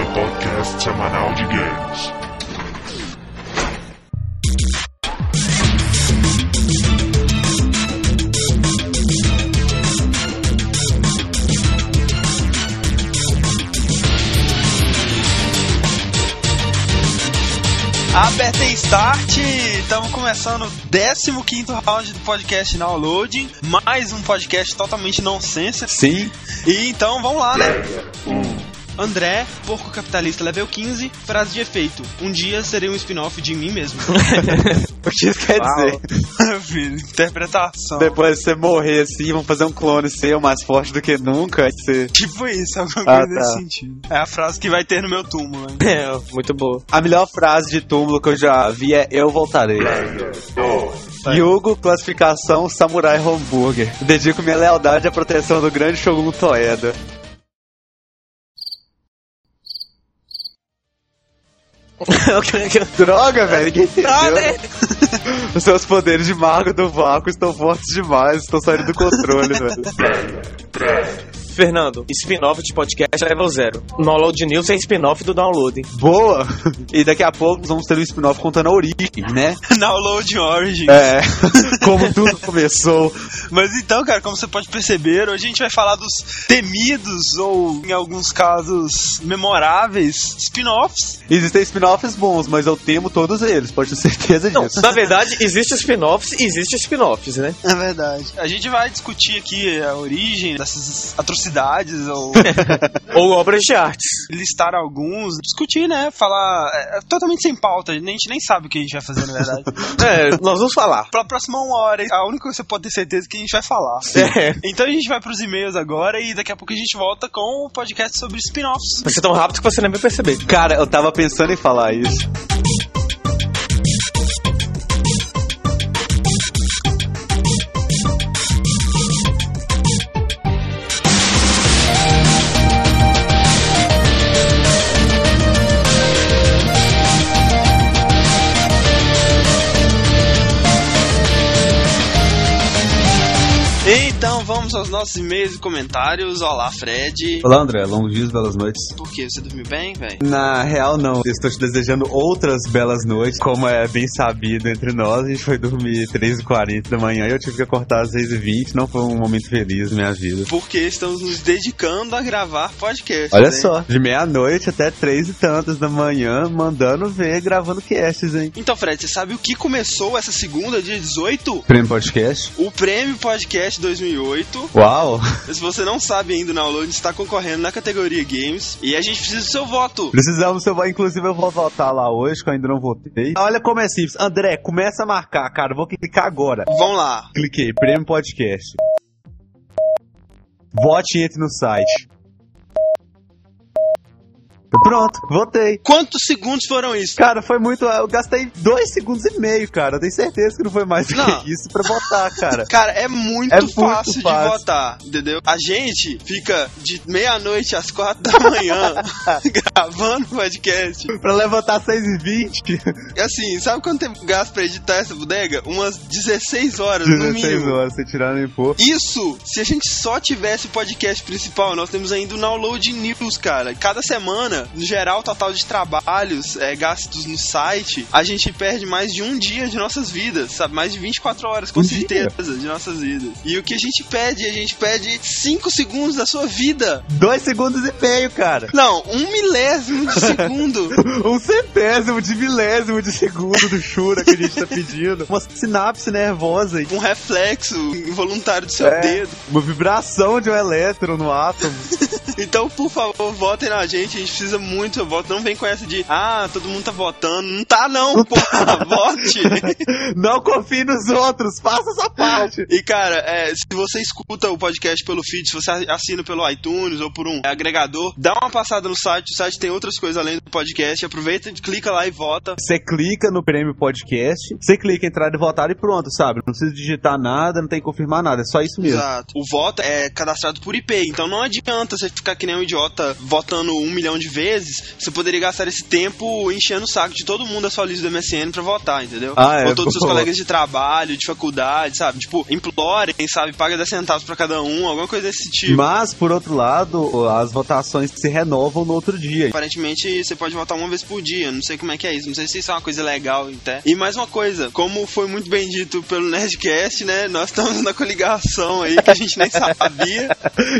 seu podcast semanal de games. Apertem Start! Estamos começando o 15 round do podcast Downloading. Mais um podcast totalmente nonsense. Sim. E então vamos lá, né? André, porco capitalista, level 15, frase de efeito. Um dia serei um spin-off de mim mesmo. O que isso quer Uau. dizer? Interpretação. Depois de você morrer assim, vão fazer um clone seu mais forte do que nunca. Você... Tipo isso, alguma Ah, coisa tá. nesse sentido. É a frase que vai ter no meu túmulo, né? É, muito boa. A melhor frase de túmulo que eu já vi é Eu voltarei. Yugo, classificação Samurai Hambúrguer. Dedico minha lealdade à proteção do grande Shogun Toeda. Droga, velho, ninguém entendeu. Os seus poderes de mago do vácuo estão fortes demais, estão saindo do controle, velho. Fernando, spin-off de podcast level 0. Download News é spin-off do downloading. Boa! E daqui a pouco nós vamos ter um spin-off contando a origem, né? Download Origin. É, como tudo começou. Mas então, cara, como você pode perceber, hoje a gente vai falar dos temidos ou, em alguns casos, memoráveis spin-offs. Existem spin-offs bons, mas eu temo todos eles, pode ter certeza Não, disso. na verdade, existe spin-offs e existe spin-offs, né? É verdade. A gente vai discutir aqui a origem dessas atrocidades ou Ou obras de artes. listar alguns, discutir, né? Falar é, é totalmente sem pauta, a gente nem sabe o que a gente vai fazer, na verdade. É, nós vamos falar. Pra próxima uma hora, a única coisa que você pode ter certeza é que a gente vai falar. É. Então a gente vai pros e-mails agora e daqui a pouco a gente volta com o podcast sobre spin-offs. Vai ser tão rápido que você nem vai perceber. Cara, eu tava pensando em falar isso. Vamos aos nossos e-mails e comentários. Olá, Fred. Olá, André, longos dias, belas noites. Por quê? Você dormiu bem, velho? Na real, não. Eu estou te desejando outras belas noites. Como é bem sabido entre nós, a gente foi dormir 3h40 da manhã e eu tive que acordar às 6h20. Não foi um momento feliz na minha vida. Porque estamos nos dedicando a gravar podcast. Olha né? só, de meia-noite até três e tantas da manhã, mandando ver, gravando casts, hein? Então, Fred, você sabe o que começou essa segunda, dia 18? Prêmio Podcast. O Prêmio Podcast 2008. Uau! Se você não sabe ainda, o Download está concorrendo na categoria Games e a gente precisa do seu voto. Precisamos, seu inclusive eu vou votar lá hoje, que eu ainda não votei. Olha como é simples. André, começa a marcar, cara. Eu vou clicar agora. Vamos lá. Cliquei, Prêmio Podcast. Vote e entre no site. Pronto, votei. Quantos segundos foram isso? Cara, foi muito. Eu gastei dois segundos e meio, cara. Eu tenho certeza que não foi mais do Não. que isso pra votar, cara. Cara, é muito, É muito fácil, de fácil. votar, entendeu? A gente fica de meia-noite às quatro da manhã gravando podcast. pra levantar 6 e 20 E assim, sabe quanto tempo gasto pra editar essa bodega? Umas 16 horas, no 16 mínimo. horas, você tirar no impor. Isso, se a gente só tivesse o podcast principal, nós temos ainda o Download News, cara. Cada semana, no geral, total de trabalhos é, gastos no site, a gente perde mais de um dia de nossas vidas, sabe? Mais de 24 horas, com Um certeza, de nossas vidas. E o que a gente pede? A gente pede 5 segundos da sua vida. 2 segundos e meio, cara. Não, um milésimo de segundo. Um centésimo de milésimo de segundo do Shura que a gente tá pedindo. Uma sinapse nervosa. um reflexo involuntário do seu É, dedo. Uma vibração de um elétron no átomo. Então, por favor, votem na gente. A gente precisa muito seu voto. Não vem com essa de, ah, todo mundo tá votando. Não tá, não, porra. Vote. Não confie nos outros, faça essa parte. E, cara, é, se você escuta o podcast pelo feed, se você assina pelo iTunes ou por um agregador, dá uma passada no site. O site tem outras coisas além do podcast. Aproveita, clica lá e vota. Você clica no prêmio podcast, você clica em entrar e votar e pronto, sabe? Não precisa digitar nada, não tem que confirmar nada, é só isso mesmo. Exato. O voto é cadastrado por IP, então não adianta você ficar que nem um idiota votando um milhão de vezes, você poderia gastar esse tempo enchendo o saco de todo mundo da sua lista do MSN pra votar, entendeu? Ah, é, Ou todos os seus colegas de trabalho, de faculdade, sabe? Tipo, implorem, sabe? Paga 10 centavos pra cada um, alguma coisa desse tipo. Mas, por outro lado, as votações se renovam no outro dia. Aparentemente você pode votar uma vez por dia, não sei como é que é isso, não sei se isso é uma coisa legal até. E mais uma coisa, como foi muito bem dito pelo Nerdcast, né? Nós estamos na coligação aí que a gente nem sabia.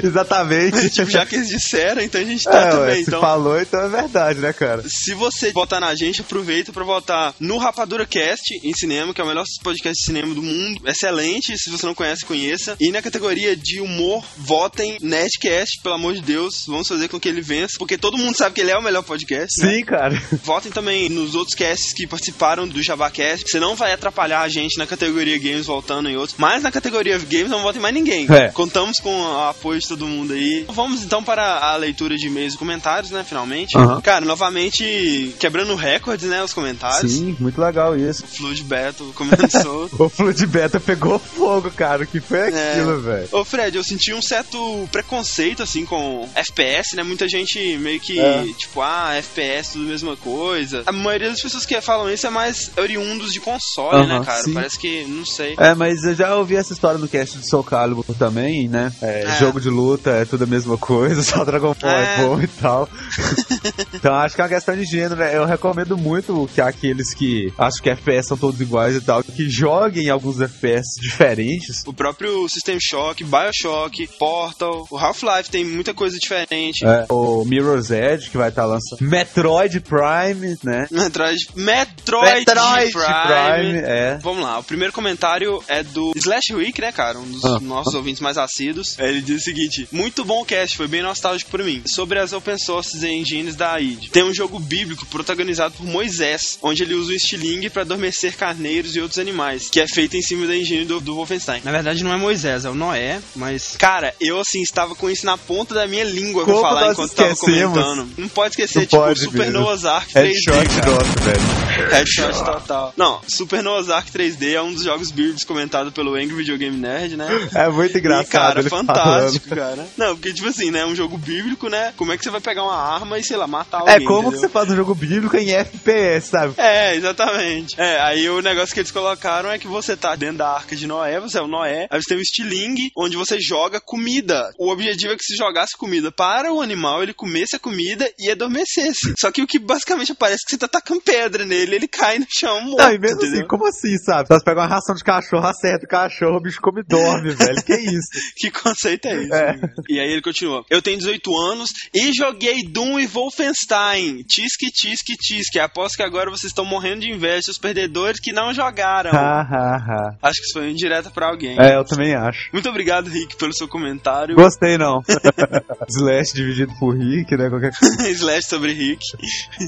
Exatamente. tipo, já que eles disseram, então a gente tá É, também. Então, falou, então é verdade, né, cara? se você votar na gente, aproveita pra votar no Rapadura Cast em cinema, que é o melhor podcast de cinema do mundo. Excelente, se você não conhece, conheça. E na categoria de humor, votem Nerdcast, pelo amor de Deus. Vamos fazer com que ele vença, porque todo mundo sabe que ele é o melhor podcast. né? Sim, cara. Votem também nos outros casts que participaram do JabaCast. Você não vai atrapalhar a gente na categoria Games voltando em outros. Mas na categoria Games não votem mais ninguém. É. Contamos com o apoio de todo mundo aí. Vamos então para a leitura de e-mails e comentários, né? Finalmente. Aham. Cara, novamente quebrando recordes, né? Os comentários. Sim, muito legal isso. Flood Beto comendo solto. O Flood Beta pegou fogo, cara. O que foi É. aquilo, velho? Ô Fred, eu senti um certo preconceito assim com FPS, né? Muita gente meio que, É. tipo, ah, FPS tudo a mesma coisa. A maioria das pessoas que falam isso é mais oriundos de console, né, Aham, cara? sim. Parece que, não sei. É, mas eu já ouvi essa história no cast de Soul Calibur também, né? É, É. Jogo de luta é tudo a mesma coisa, só Dragon Ball é, É. bom e tal. então acho que é uma questão de gênero, né? Eu recomendo muito que aqueles que acham que FPS são todos iguais e tal, que joguem alguns FPS diferentes. O próprio System Shock, Bioshock, Portal, o Half-Life tem muita coisa diferente. É, o Mirror's Edge, que vai estar lançando. Metroid Prime, né? Metroid, Metroid, Metroid Prime. é. Vamos lá, o primeiro comentário é do Slash Week, né, cara? Um dos Ah. nossos ouvintes mais assíduos. Ele diz o seguinte: Muito bom o cast, foi bem nostálgico pra mim. Sobre as open sources engines da AID. Tem um jogo bíblico protagonizado por Moisés, onde ele usa o estilingue pra adormecer carneiros e outros animais, que é feito em cima da engine do, do Wolfenstein. Na verdade, não é Moisés, é o Noé, mas. Cara, eu assim estava com isso na ponta da minha língua pra Como falar nós enquanto tava esquecemos? comentando. Não pode esquecer, Não tipo, pode Super mesmo. Noah's Ark 3D. Headshot cara. nosso, velho. Headshot total. Não, Super Noah's Ark 3D é um dos jogos bíblicos comentado pelo Angry Video Game Nerd, né? É muito engraçado. E, cara, ele fantástico, falando. cara. Não, porque, tipo assim, né? Um jogo bíblico, né? Como é que você vai pegar uma arma e, sei lá, matar alguém? É como que entendeu? você faz um jogo bíblico em FPS, sabe? É, exatamente. É, aí o negócio que eles colocaram é que você tá dentro da arca de Noé, você é o Noé, aí você tem o estilingue, onde você joga comida. O objetivo é que se jogasse comida para o animal, ele comesse a comida e adormecesse. Só que o que basicamente aparece é que você tá tacando pedra nele, ele cai no chão morto, Não, e mesmo entendeu? assim, como assim, sabe? Você pega uma ração de cachorro, acerta o cachorro, o bicho come e dorme, velho. Que isso? Que conceito é esse? É. né? E aí ele continua. Eu tenho 18 anos e joguei Doom e Wolfenstein. Tisque, tisque, tisque. Aposto que agora vocês estão morrendo de inveja, os perdedores que não jogaram. Ha, ha, ha. Acho que isso foi indireta pra alguém. É, eu também acho. Muito obrigado, Rick, pelo seu comentário. Gostei, não. Slash dividido por Rick, né? Qualquer coisa. Slash sobre Rick.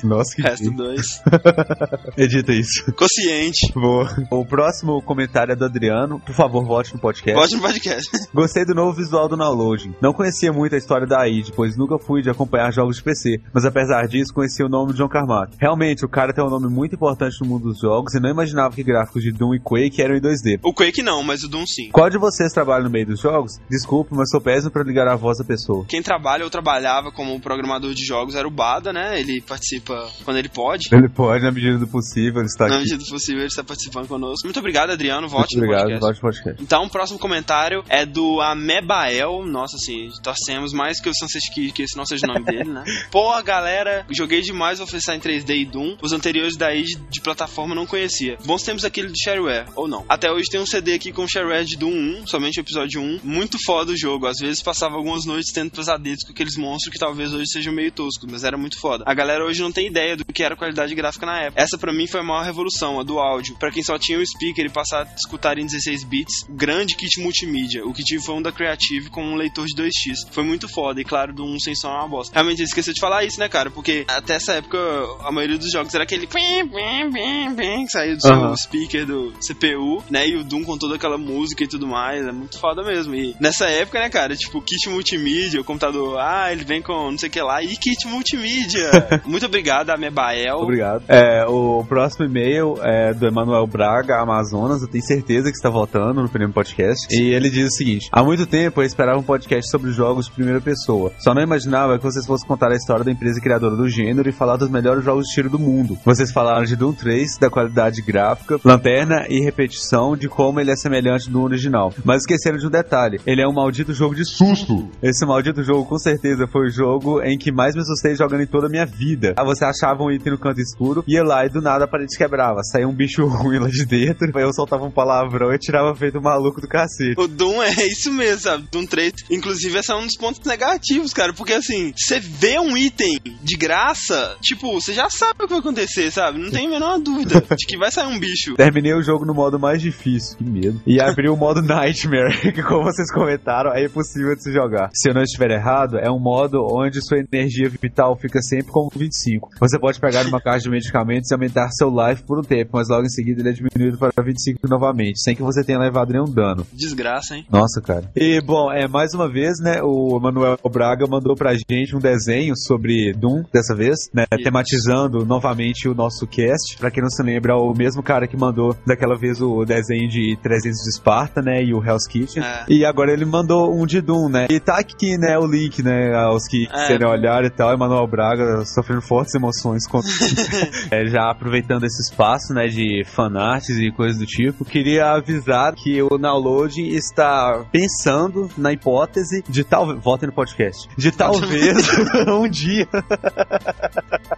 Nossa, que Resto. 2. Edita isso. Consciente. Boa. O próximo comentário é do Adriano. Por favor, vote no podcast. Volte no podcast. Gostei do novo visual do downloading. Não conhecia muito a história da AID, pois nunca fui de acompanhar jogos de PC, mas apesar disso, conhecia o nome de John Carmack. Realmente, o cara tem um nome muito importante no mundo dos jogos e não imaginava que gráficos de Doom e Quake eram em 2D. O Quake não, mas o Doom sim. Qual de vocês trabalha no meio dos jogos? Desculpe, mas sou péssimo pra ligar a voz da pessoa. Quem trabalha ou trabalhava como programador de jogos era o Bada, né? Ele participa quando ele pode. Ele pode, na medida do possível, ele está Na aqui. medida do possível, ele está participando conosco. Muito obrigado, Adriano. Volte Muito no obrigado, podcast. vote no podcast. Então, o próximo comentário é do Amebael. Nossa, assim, torcemos mais que o Sunset Kid, que esse não seja o nome dele, né? Pô, galera, joguei demais Wolfenstein 3D e Doom. Os anteriores daí de, de plataforma não conhecia. Bons tempos aquele de shareware, ou não. Até hoje tem um CD aqui com shareware de Doom 1, somente o episódio 1. Muito foda o jogo. Às vezes passava algumas noites tendo pesadelos com aqueles monstros que talvez hoje sejam meio toscos, mas era muito foda. A galera hoje não tem ideia do que era a qualidade gráfica na época. Essa pra mim foi a maior revolução, a do áudio. Pra quem só tinha o speaker e passar a escutar em 16 bits, grande kit multimídia. O que tive foi um da Creative com um leitor de 2x. Foi muito foda, e claro, do 1 sem som é uma bosta. Realmente eu esqueci de falar isso, né, cara? Porque até essa época a maioria dos jogos era aquele que saía do seu Aham. speaker do CPU, né? E o Doom com toda aquela música e tudo mais. É muito foda mesmo. E nessa época, né, cara, tipo, kit multimídia, o computador, ah, ele vem com não sei o que lá, e kit multimídia. muito obrigado, Amebael. Obrigado. É, o próximo e-mail é do Emanuel Braga, Amazonas. Eu tenho certeza que está voltando no primeiro podcast. E ele diz o seguinte: Há muito tempo eu esperava um podcast sobre jogos de primeira primeira pessoa. Só não imaginava que vocês fossem contar a história da empresa criadora do gênero e falar dos melhores jogos de tiro do mundo. Vocês falaram de Doom 3, da qualidade gráfica, lanterna e repetição de como ele é semelhante do original. Mas esqueceram de um detalhe: ele é um maldito jogo de susto. Esse maldito jogo, com certeza, foi o jogo em que mais me assustei jogando em toda a minha vida. Ah, você achava um item no canto escuro, ia lá e do nada a parede quebrava. Saía um bicho ruim lá de dentro, eu soltava um palavrão e tirava feito um maluco do cacete. O Doom é isso mesmo, sabe? Doom 3. Inclusive, esse é um dos pontos negativos, cara. Porque assim, você vê um item de graça, tipo, você já sabe o que vai acontecer, sabe? Não tem a menor dúvida de que vai sair um bicho. Terminei o jogo no modo mais difícil, que medo. E abri o modo Nightmare, que como vocês comentaram, é impossível de se jogar. Se eu não estiver errado, é um modo onde sua energia vital fica sempre com 25. Você pode pegar uma caixa de medicamentos e aumentar seu life por um tempo, mas logo em seguida ele é diminuído para 25 novamente, sem que você tenha levado nenhum dano. Desgraça, hein? Nossa, cara. E, bom, é mais uma vez, né, o Manuel Braga mandou pra gente um desenho sobre Doom, dessa vez, né, tematizando novamente o nosso cast. Pra quem não se lembra, o mesmo cara que mandou daquela vez o desenho de 300 de Esparta, né, e o Hell's Kitchen. É. E agora ele mandou um de Doom, né, e tá aqui, né, o link, né, aos que É. querem olhar e tal, Emanuel Braga sofrendo fortes emoções com... É, já aproveitando esse espaço, né, de fanarts e coisas do tipo, queria avisar que o Download está pensando na hipótese de tal... Votem no podcast. De talvez um dia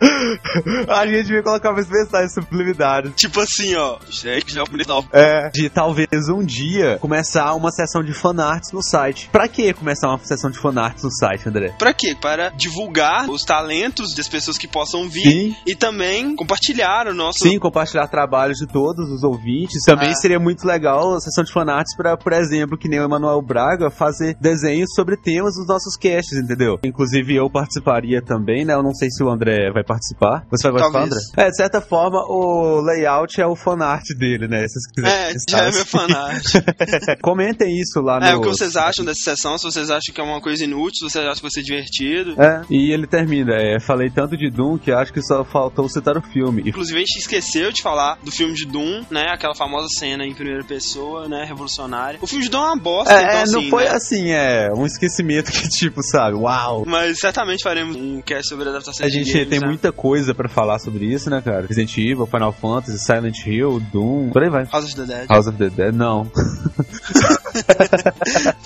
a gente vai colocar umas mensagens subliminares. Tipo assim, ó. Gente, já é bonito. É, de talvez um dia começar uma sessão de fanarts no site. Pra que começar uma sessão de fanarts no site, André? Pra quê? Para divulgar os talentos das pessoas que possam vir Sim. e também compartilhar o nosso. Sim, compartilhar trabalhos de todos os ouvintes. Também É. seria muito legal a sessão de fanarts pra, por exemplo, que nem o Emanuel Braga, fazer desenhos sobre temas dos nossos casts, entendeu? Inclusive eu participaria também, né? Eu não sei se o André vai participar. Você vai participar. André? É, de certa forma, o layout é o fanart dele, né? Se vocês quiserem É, é meu fanart. Comentem isso lá no... É, o que vocês acham dessa sessão? Se vocês acham que é uma coisa inútil, se vocês acham que vai ser divertido. É, e ele termina, é, falei tanto de Doom que acho que só faltou citar o filme. Inclusive, a gente esqueceu de falar do filme de Doom, né? Aquela famosa cena em primeira pessoa, né? Revolucionária. O filme de Doom é uma bosta, É, então não assim, foi né? assim, é um esquecimento que tipo, sabe, uau. Mas certamente faremos um cast sobre a adaptação A de gente games, tem muita coisa pra falar sobre isso, né, cara? Resident Evil, Final Fantasy, Silent Hill, Doom, por aí vai. House of the Dead. House of the Dead, não.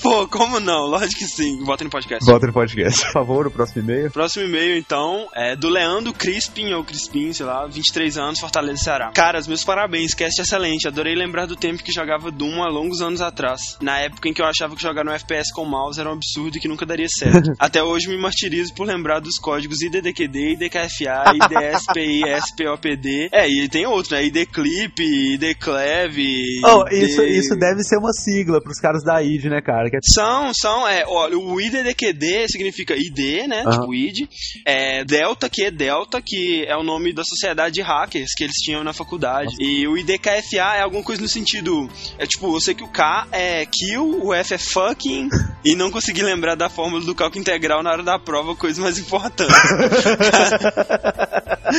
Pô, como não? Lógico que sim. Bota no podcast. Volta no podcast. Por favor, o próximo e-mail. Próximo e-mail, então, é do Leandro Crispin, ou Crispin, sei lá, 23 anos, Fortaleza, Ceará. Caras, meus parabéns, cast excelente. Adorei lembrar do tempo que jogava Doom há longos anos atrás. Na época em que eu achava que jogar no FPS com mouse era um absurdo e que nunca daria certo. Até hoje me martirizo por lembrar dos códigos IDDQD, IDKFA, IDSPI, SPOPD. É, e tem outro, né? IDClip, IDClev. Oh, ID... isso, isso deve ser uma sigla pros caras da ID, né, cara? É São, são, é, olha, o IDDQD significa ID, né, Aham. tipo ID, é, Delta, que é Delta, que é o nome da sociedade de hackers que eles tinham na faculdade, e o IDKFA é alguma coisa no sentido, é tipo, eu sei que o K é kill, o F é fucking, e não consegui lembrar da fórmula do cálculo integral na hora da prova, coisa mais importante.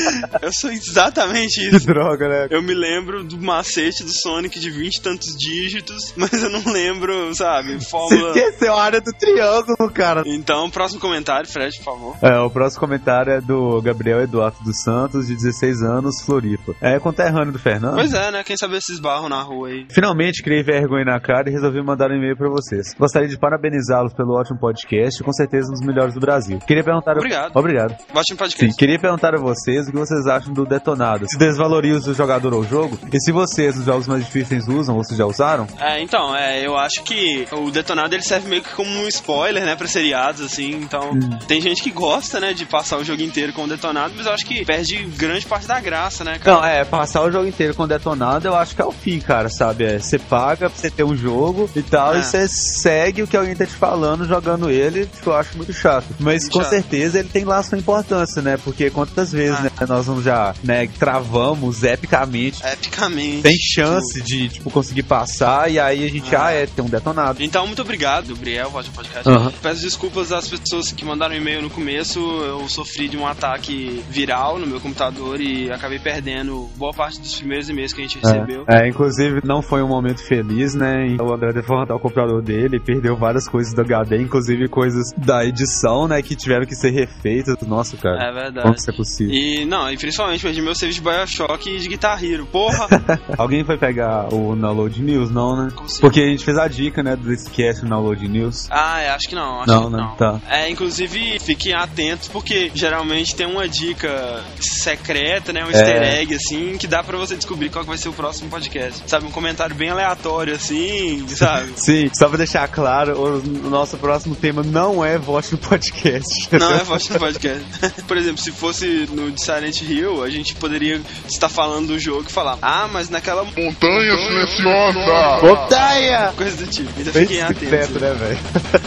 eu sou exatamente Que isso. droga, né? Eu me lembro do macete do Sonic de 20 e tantos dígitos, mas eu não lembro, sabe, Você fórmula. esqueceu a área do triângulo, cara. Então, próximo comentário, Fred, por favor. É, o próximo comentário é do Gabriel Eduardo dos Santos, de 16 anos, Floripa. É conterrâneo do Fernando. Pois é, né? Quem sabe esses barros na rua aí. Finalmente criei vergonha na cara e resolvi mandar um e-mail pra vocês. Gostaria de parabenizá-los pelo ótimo podcast, com certeza um dos melhores do Brasil. Queria perguntar. Obrigado. Obrigado. Vote no podcast. Sim, queria perguntar a vocês o que vocês acham do detonado. Se desvaloriza o jogador ou o jogo? E se vocês, os jogos mais difíceis, usam se já usaram? É, então, é, eu acho que o detonado ele serve meio que como um spoiler, né, pra seriados, assim. Então, tem gente que gosta, né, de passar o jogo inteiro com o detonado, mas eu acho que perde grande parte da graça, né, cara? Não, é, passar o jogo inteiro com detonado eu acho que é o fim, cara, sabe? É, você paga pra você ter um jogo e tal, É. e você segue o que alguém tá te falando jogando ele, que eu acho muito chato. Mas Muito com chato. certeza ele tem lá sua importância, né? Porque quantas vezes, Ah. né? Nós vamos já, né, travamos epicamente. Epicamente. Tem chance de, tipo, conseguir passar e aí a gente, ah, é, tem um detonado. Então, muito obrigado, Gabriel, voz do podcast. Peço desculpas às pessoas que mandaram e-mail no começo. Eu sofri de um ataque viral no meu computador e acabei perdendo boa parte dos primeiros e-mails que a gente recebeu. É, inclusive não foi um momento feliz, né? E O André teve que formatar o computador dele, e perdeu várias coisas do HD, inclusive coisas da edição, né? Que tiveram que ser refeitas. Nossa, cara. É verdade. Como isso é possível? E não, e principalmente perdi meu save de Bioshock e de Guitar Hero. Porra! Alguém foi pegar o Download News? Não, né? Porque a gente fez a dica, né, desse cast no Download News. Ah, é, acho que não. Acho Não, que né? não. Tá. É, inclusive, fiquem atentos, porque geralmente tem uma dica secreta, né? Um É. easter egg, assim, que dá pra você descobrir qual que vai ser o próximo podcast. Sabe, um comentário bem aleatório, assim, sabe? Sim, só pra deixar claro, o nosso próximo tema não é voz no podcast. Não é voz do podcast. Por exemplo, se fosse no de Silent Hill, a gente poderia estar falando do jogo e falar, ah, mas naquela Montanha silenciosa! Montanha! coisa do tipo. Então Bem fiquem atentos. discreto, né, velho?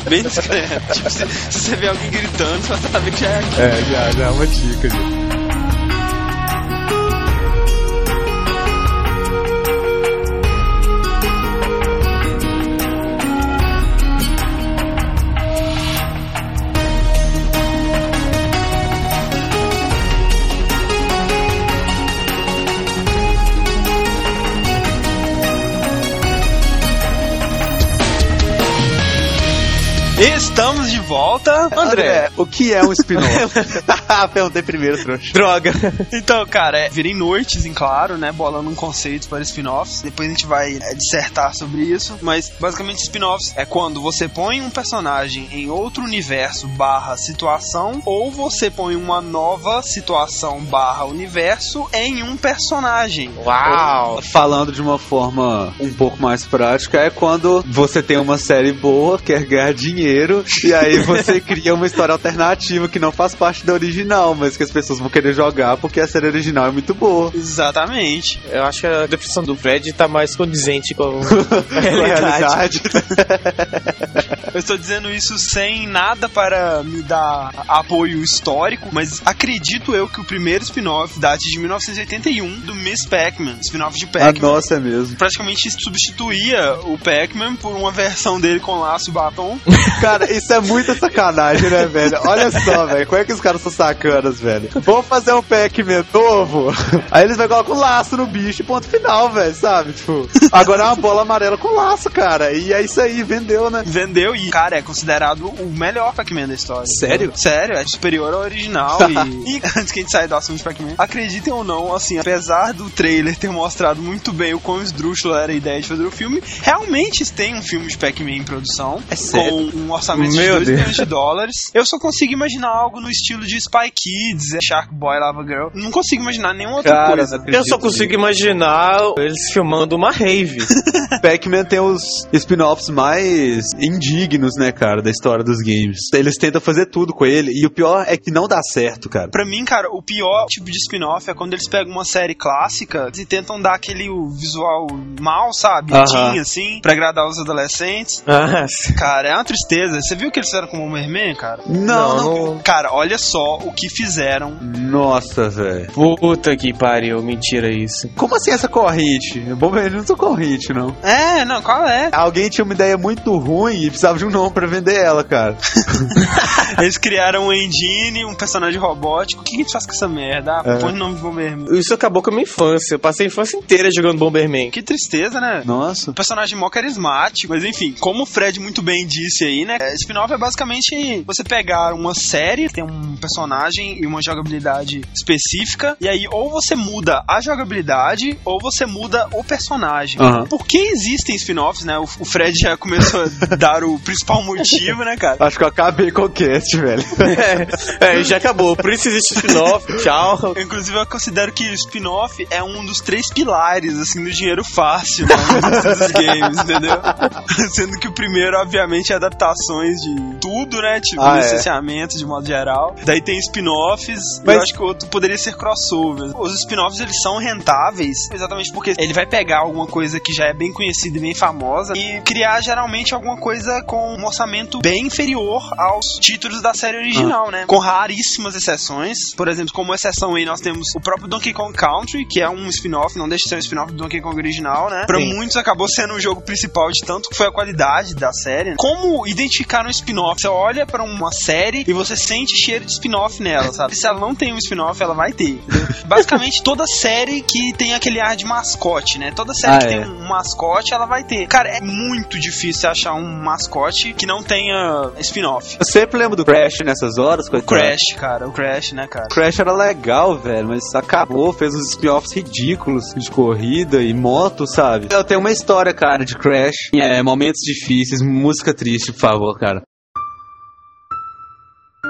Bem discreto. tipo, se, se você vê alguém gritando, você sabe que já é aqui. É, já, já é uma dica, já. Estamos de volta. André, o que é um spin-off? Perguntei primeiro, trouxa. Droga. Então, cara, é, virem noites, em claro, né? Bolando um conceito para spin-offs. Depois a gente vai é, dissertar sobre isso. Mas, basicamente, spin-offs é quando você põe um personagem em outro universo barra situação, ou você põe uma nova situação barra universo em um personagem. Uau. Falando de uma forma um pouco mais prática, é quando você tem uma série boa, quer ganhar dinheiro, e aí você cria uma história alternativa que não faz parte da original, mas que as pessoas vão querer jogar porque a série original é muito boa. Exatamente. Eu acho que a definição do Fred tá mais condizente com a realidade. Eu estou dizendo isso sem nada para me dar apoio histórico, mas acredito eu que o primeiro spin-off date de 1981 do Miss Pac-Man, spin-off de Ah, Pac-Man. nossa, é mesmo. praticamente substituía o Pac-Man por uma versão dele com laço e batom. Cara, isso é muita sacanagem, né, velho? Olha só, velho. Como é que os caras são sacanas, velho? Vamos fazer um Pac-Man novo. Aí eles vai colocar um laço no bicho e ponto final, velho, sabe? Tipo, agora é uma bola amarela com laço, cara. E é isso aí, vendeu, né? Vendeu e, cara, é considerado o melhor Pac-Man da história. Sério? Sério, é superior ao original. e, e antes que a gente saia do assunto de Pac-Man, acreditem ou não, assim, apesar do trailer ter mostrado muito bem o quão esdrúxulo era a ideia de fazer o filme, realmente tem um filme de Pac-Man em produção. É sério? Com um orçamento Meu de 2 Deus. Milhões de dólares. Eu só consigo imaginar algo no estilo de Spy Kids, Shark Boy, Lava Girl. Não consigo imaginar nenhuma outra Cara, coisa. Eu só consigo imaginar eles filmando uma rave. Pac-Man tem os spin-offs mais indignos, né, cara, da história dos games. Eles tentam fazer tudo com ele, e o pior é que não dá certo, cara. Pra mim, cara, o pior tipo de spin-off é quando eles pegam uma série clássica e tentam dar aquele visual mal, sabe? Aham. Teen, assim, pra agradar os adolescentes. Ah, Cara, é uma tristeza. Você viu que eles fizeram com o Bomberman, cara? Não, Não, não. Cara, olha só o que fizeram. Nossa, velho. puta que pariu, mentira isso. Como assim essa corrente? Bom, eu não sou corrente, não. É, não, qual é? Alguém tinha uma ideia muito ruim e precisava de um nome pra vender ela, cara. Eles criaram um engine, um personagem robótico. O que a gente faz com essa merda? Ah, É. põe o nome de Bomberman. Isso acabou com a minha infância. Eu passei a infância inteira jogando Bomberman. Que tristeza, né? Nossa. Um personagem mó carismático, mas enfim, como o Fred muito bem disse aí, né? é, Spin-off é basicamente você pegar uma série, tem um personagem e uma jogabilidade específica, e aí ou você muda a jogabilidade ou você muda o personagem. Aham. Por que existem spin-offs, né? O, o Fred já começou a dar o principal motivo, né, cara? Acho que eu acabei com o cast, velho. é, é, já acabou. Por isso existe spin-off. Tchau. Inclusive, eu considero que o spin-off é um dos três pilares, assim, do dinheiro fácil, né, dos games, entendeu? Sendo que o primeiro, obviamente, é adaptações de tudo, né? Tipo, Ah, é. licenciamento de modo geral. Daí tem spin-offs. Mas- Eu acho que outro poderia ser crossover. Os spin-offs eles são rentáveis exatamente porque ele vai pegar alguma coisa que já é bem conhecida e bem famosa e criar geralmente alguma coisa com um orçamento bem inferior aos títulos da série original, né? Com raríssimas exceções. Por exemplo, como exceção aí nós temos o próprio Donkey Kong Country, que é um spin-off, não deixa de ser um spin-off do Donkey Kong original, né? Pra Sim. muitos acabou sendo o jogo principal de tanto que foi a qualidade da série. Como identificar um spin-off? Você olha pra uma série e você sente cheiro de spin-off nela, sabe? Se ela não tem um spin-off, ela vai ter. entendeu? Basicamente, toda série que tem aquele ar de mascote, né? Toda série Ah, que é. tem um mascote, ela vai ter. Cara, é muito difícil achar um mascote que não tenha spin-off. Eu sempre lembro do Crash nessas horas, O coitado. Crash, cara, o Crash, né, cara? Crash era legal, velho, mas acabou, fez uns spin-offs ridículos de corrida e moto, sabe? Eu tenho uma história, cara, de Crash. É, momentos difíceis, música triste, por favor, cara.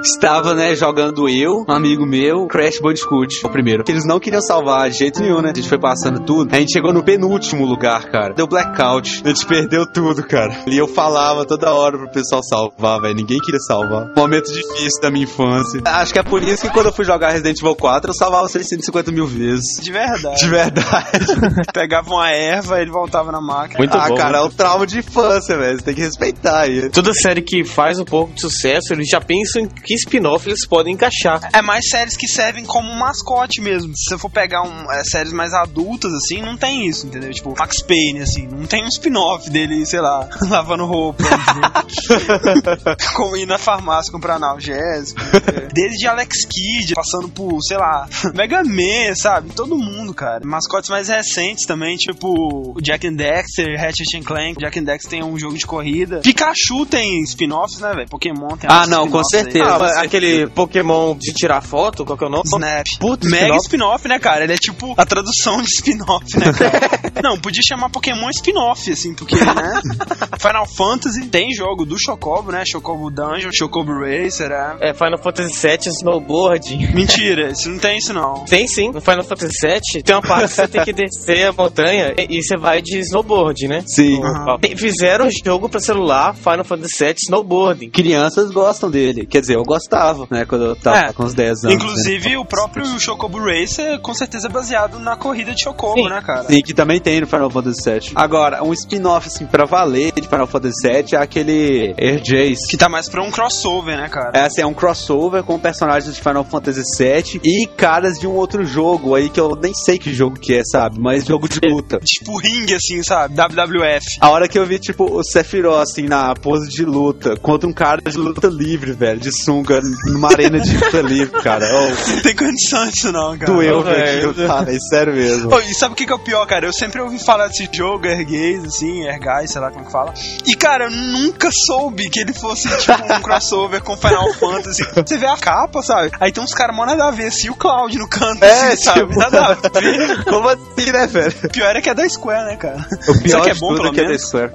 Estava, né, jogando eu, um amigo meu, Crash Bandicoot, o primeiro. Eles não queriam salvar de jeito nenhum, né? A gente foi passando tudo. A gente chegou no penúltimo lugar, cara. Deu blackout. A gente perdeu tudo, cara. E eu falava toda hora pro pessoal salvar, velho. Ninguém queria salvar. Momento difícil da minha infância. Acho que é por isso que quando eu fui jogar Resident Evil 4, eu salvava 650 mil vezes. De verdade. De verdade. Pegava uma erva e ele voltava na máquina. Muito ah, bom. cara, é o trauma de infância, velho. Você tem que respeitar aí. Toda série que faz um pouco de sucesso, eles já pensam em que spin-off eles podem encaixar. É mais séries que servem como um mascote mesmo. Se você for pegar um, é, séries mais adultas, assim, não tem isso, entendeu? Tipo, Max Payne, assim, não tem um spin-off dele, sei lá, lavando roupa. entendeu? Como ir na farmácia comprar analgésico. entendeu? Desde Alex Kidd, passando por, sei lá, Mega Man, sabe? Todo mundo, cara. Mascotes mais recentes também, tipo o Jack and Dexter, Ratchet and Clank. Jack and Dexter tem um jogo de corrida. Pikachu tem spin-offs, né, velho? Pokémon tem Ah, não, com certeza. Ah, aquele Pokémon de tirar foto, qual que é o nome? Snap. Puta, Mega spin-off. né, cara? Ele é tipo a tradução de spin-off, né, cara? Não, podia chamar Pokémon spin-off, assim, porque, né? Final Fantasy tem jogo do Chocobo, né? Chocobo Dungeon, Chocobo Racer, é. É Final Fantasy VII Snowboard. Mentira, isso não tem isso não. Tem sim, no Final Fantasy VII tem uma parte que você tem que descer a montanha e e você vai de snowboard, né? Sim. E Fizeram um jogo pra celular, Final Fantasy VII Snowboarding. Crianças gostam dele. Quer dizer, eu gostava, né? Quando eu tava É. com uns 10 anos. Inclusive, o próprio Chocobo Racer, com certeza, é baseado na corrida de Chocobo, Sim. né, cara? Sim, que também tem no Final Fantasy VII. Agora, um spin-off, assim, pra valer de Final Fantasy VII é aquele Air Jace. Que tá mais pra um crossover, né, cara? É, assim, é um crossover com personagens de Final Fantasy VII e caras de um outro jogo aí que eu nem sei que jogo que é, sabe? Mas jogo de luta. Tipo ringue, assim, sabe? WWF. A hora que eu vi, tipo, o Sephiroth, assim, na pose de luta, contra um cara de luta livre, velho, de sunga, numa arena de luta livre, cara. Oh, Não tem condição disso não, cara. doeu, Ô, velho. Cara, é sério mesmo. Pô, e sabe o que, que é o pior, cara? Eu sempre ouvi falar desse jogo, Ergaze, assim, Ergais, sei lá como que fala. E, cara, eu nunca soube que ele fosse, tipo, um crossover com Final Fantasy. Você vê a capa, sabe? Aí tem uns caras mó nada a ver, assim, e o Cloud no canto, É, assim, sabe? tipo- Nada a ver. Como assim, né, velho? O pior é que é da Square, né, cara? O pior Será que é bom, tudo pelo é que é da menos? Square.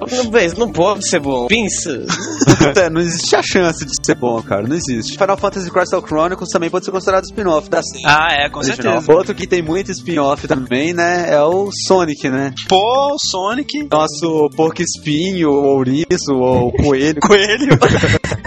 Não, não pode ser bom. Pensa. É, não existe a chance de ser bom, cara. Não existe. Final Fantasy Crystal Chronicles também pode ser considerado spin-off da série. Ah, é, com original. certeza. Outro que tem muito spin-off também, né? É o Sonic, né? Pô, o Sonic, Nosso porco espinho, ou ouriço, ou coelho. coelho.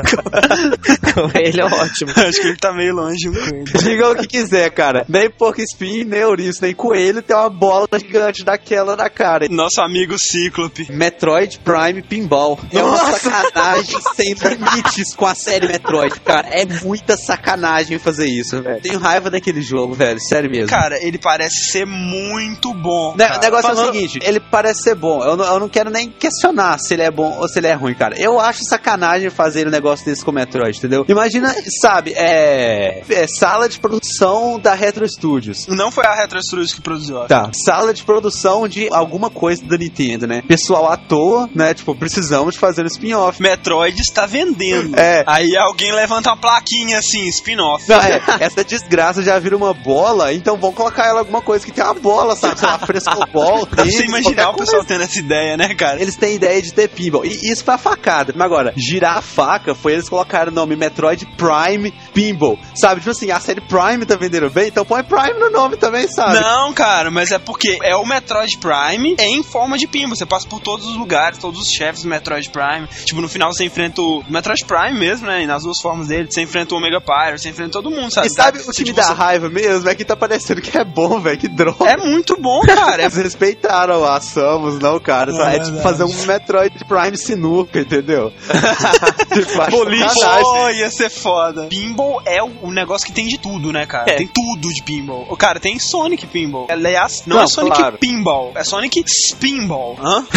Ele é ótimo. Acho que ele tá meio longe coelho. Diga o que quiser, cara. Nem porco espinho, nem ouriço, nem coelho tem uma bola gigante daquela na cara. Nosso amigo Cíclope. Metroid Prime Pinball. É uma sacanagem sem limites com a série Metroid, cara. É muita sacanagem fazer isso, velho. Tenho raiva daquele jogo, velho. Sério mesmo. Cara, ele parece ser muito bom. Ne- cara. o negócio é Falando- o seguinte, ele parece ser bom. Eu não, eu não quero nem questionar se ele é bom ou se ele é ruim, cara. Eu acho sacanagem fazer um negócio desse com o Metroid, entendeu? Imagina, sabe, é, é sala de produção da Retro Studios. Não foi a Retro Studios que produziu. Tá, sala de produção de alguma coisa da Nintendo, né? Pessoal à toa, né? Tipo, precisamos fazer um spin-off. Metroid está vendendo. É. Aí alguém levanta uma plaquinha assim, spin-off. É, essa desgraça já vira uma bola, então vão colocar ela alguma coisa que tem uma bola, sabe? Sei lá, frescobol, Pra você imaginar o pessoal tendo essa ideia, né, cara? Eles têm ideia de ter pinball. E isso foi a facada. Mas agora, girar a faca foi eles colocaram o nome Metroid Prime Pinball. Sabe? Tipo assim, a série Prime tá vendendo bem, então põe Prime no nome também, sabe? Não, cara, mas é porque é o Metroid Prime em forma de pinball. Você passa por todos os lugares, todos os chefes do Metroid Prime. Tipo, no final você enfrenta o Metroid Prime mesmo, né? E nas duas formas dele, você enfrenta o Omega Pyre, você enfrenta todo mundo, sabe? E sabe o Você, que me dá raiva mesmo? É que tá parecendo que é bom, velho. Que droga. É muito bom, cara. É Eles respeitaram a Samus, não, cara. Só É É, tipo fazer um Metroid Prime sinuca, entendeu? tipo, Boliche. Oh, ia ser foda. Pinball é o, o negócio que tem de tudo, né, cara? É. Tem tudo de pinball. O cara tem Sonic Pinball. Aliás, não, Não, é Sonic claro. Pinball, é Sonic Spinball. Hã?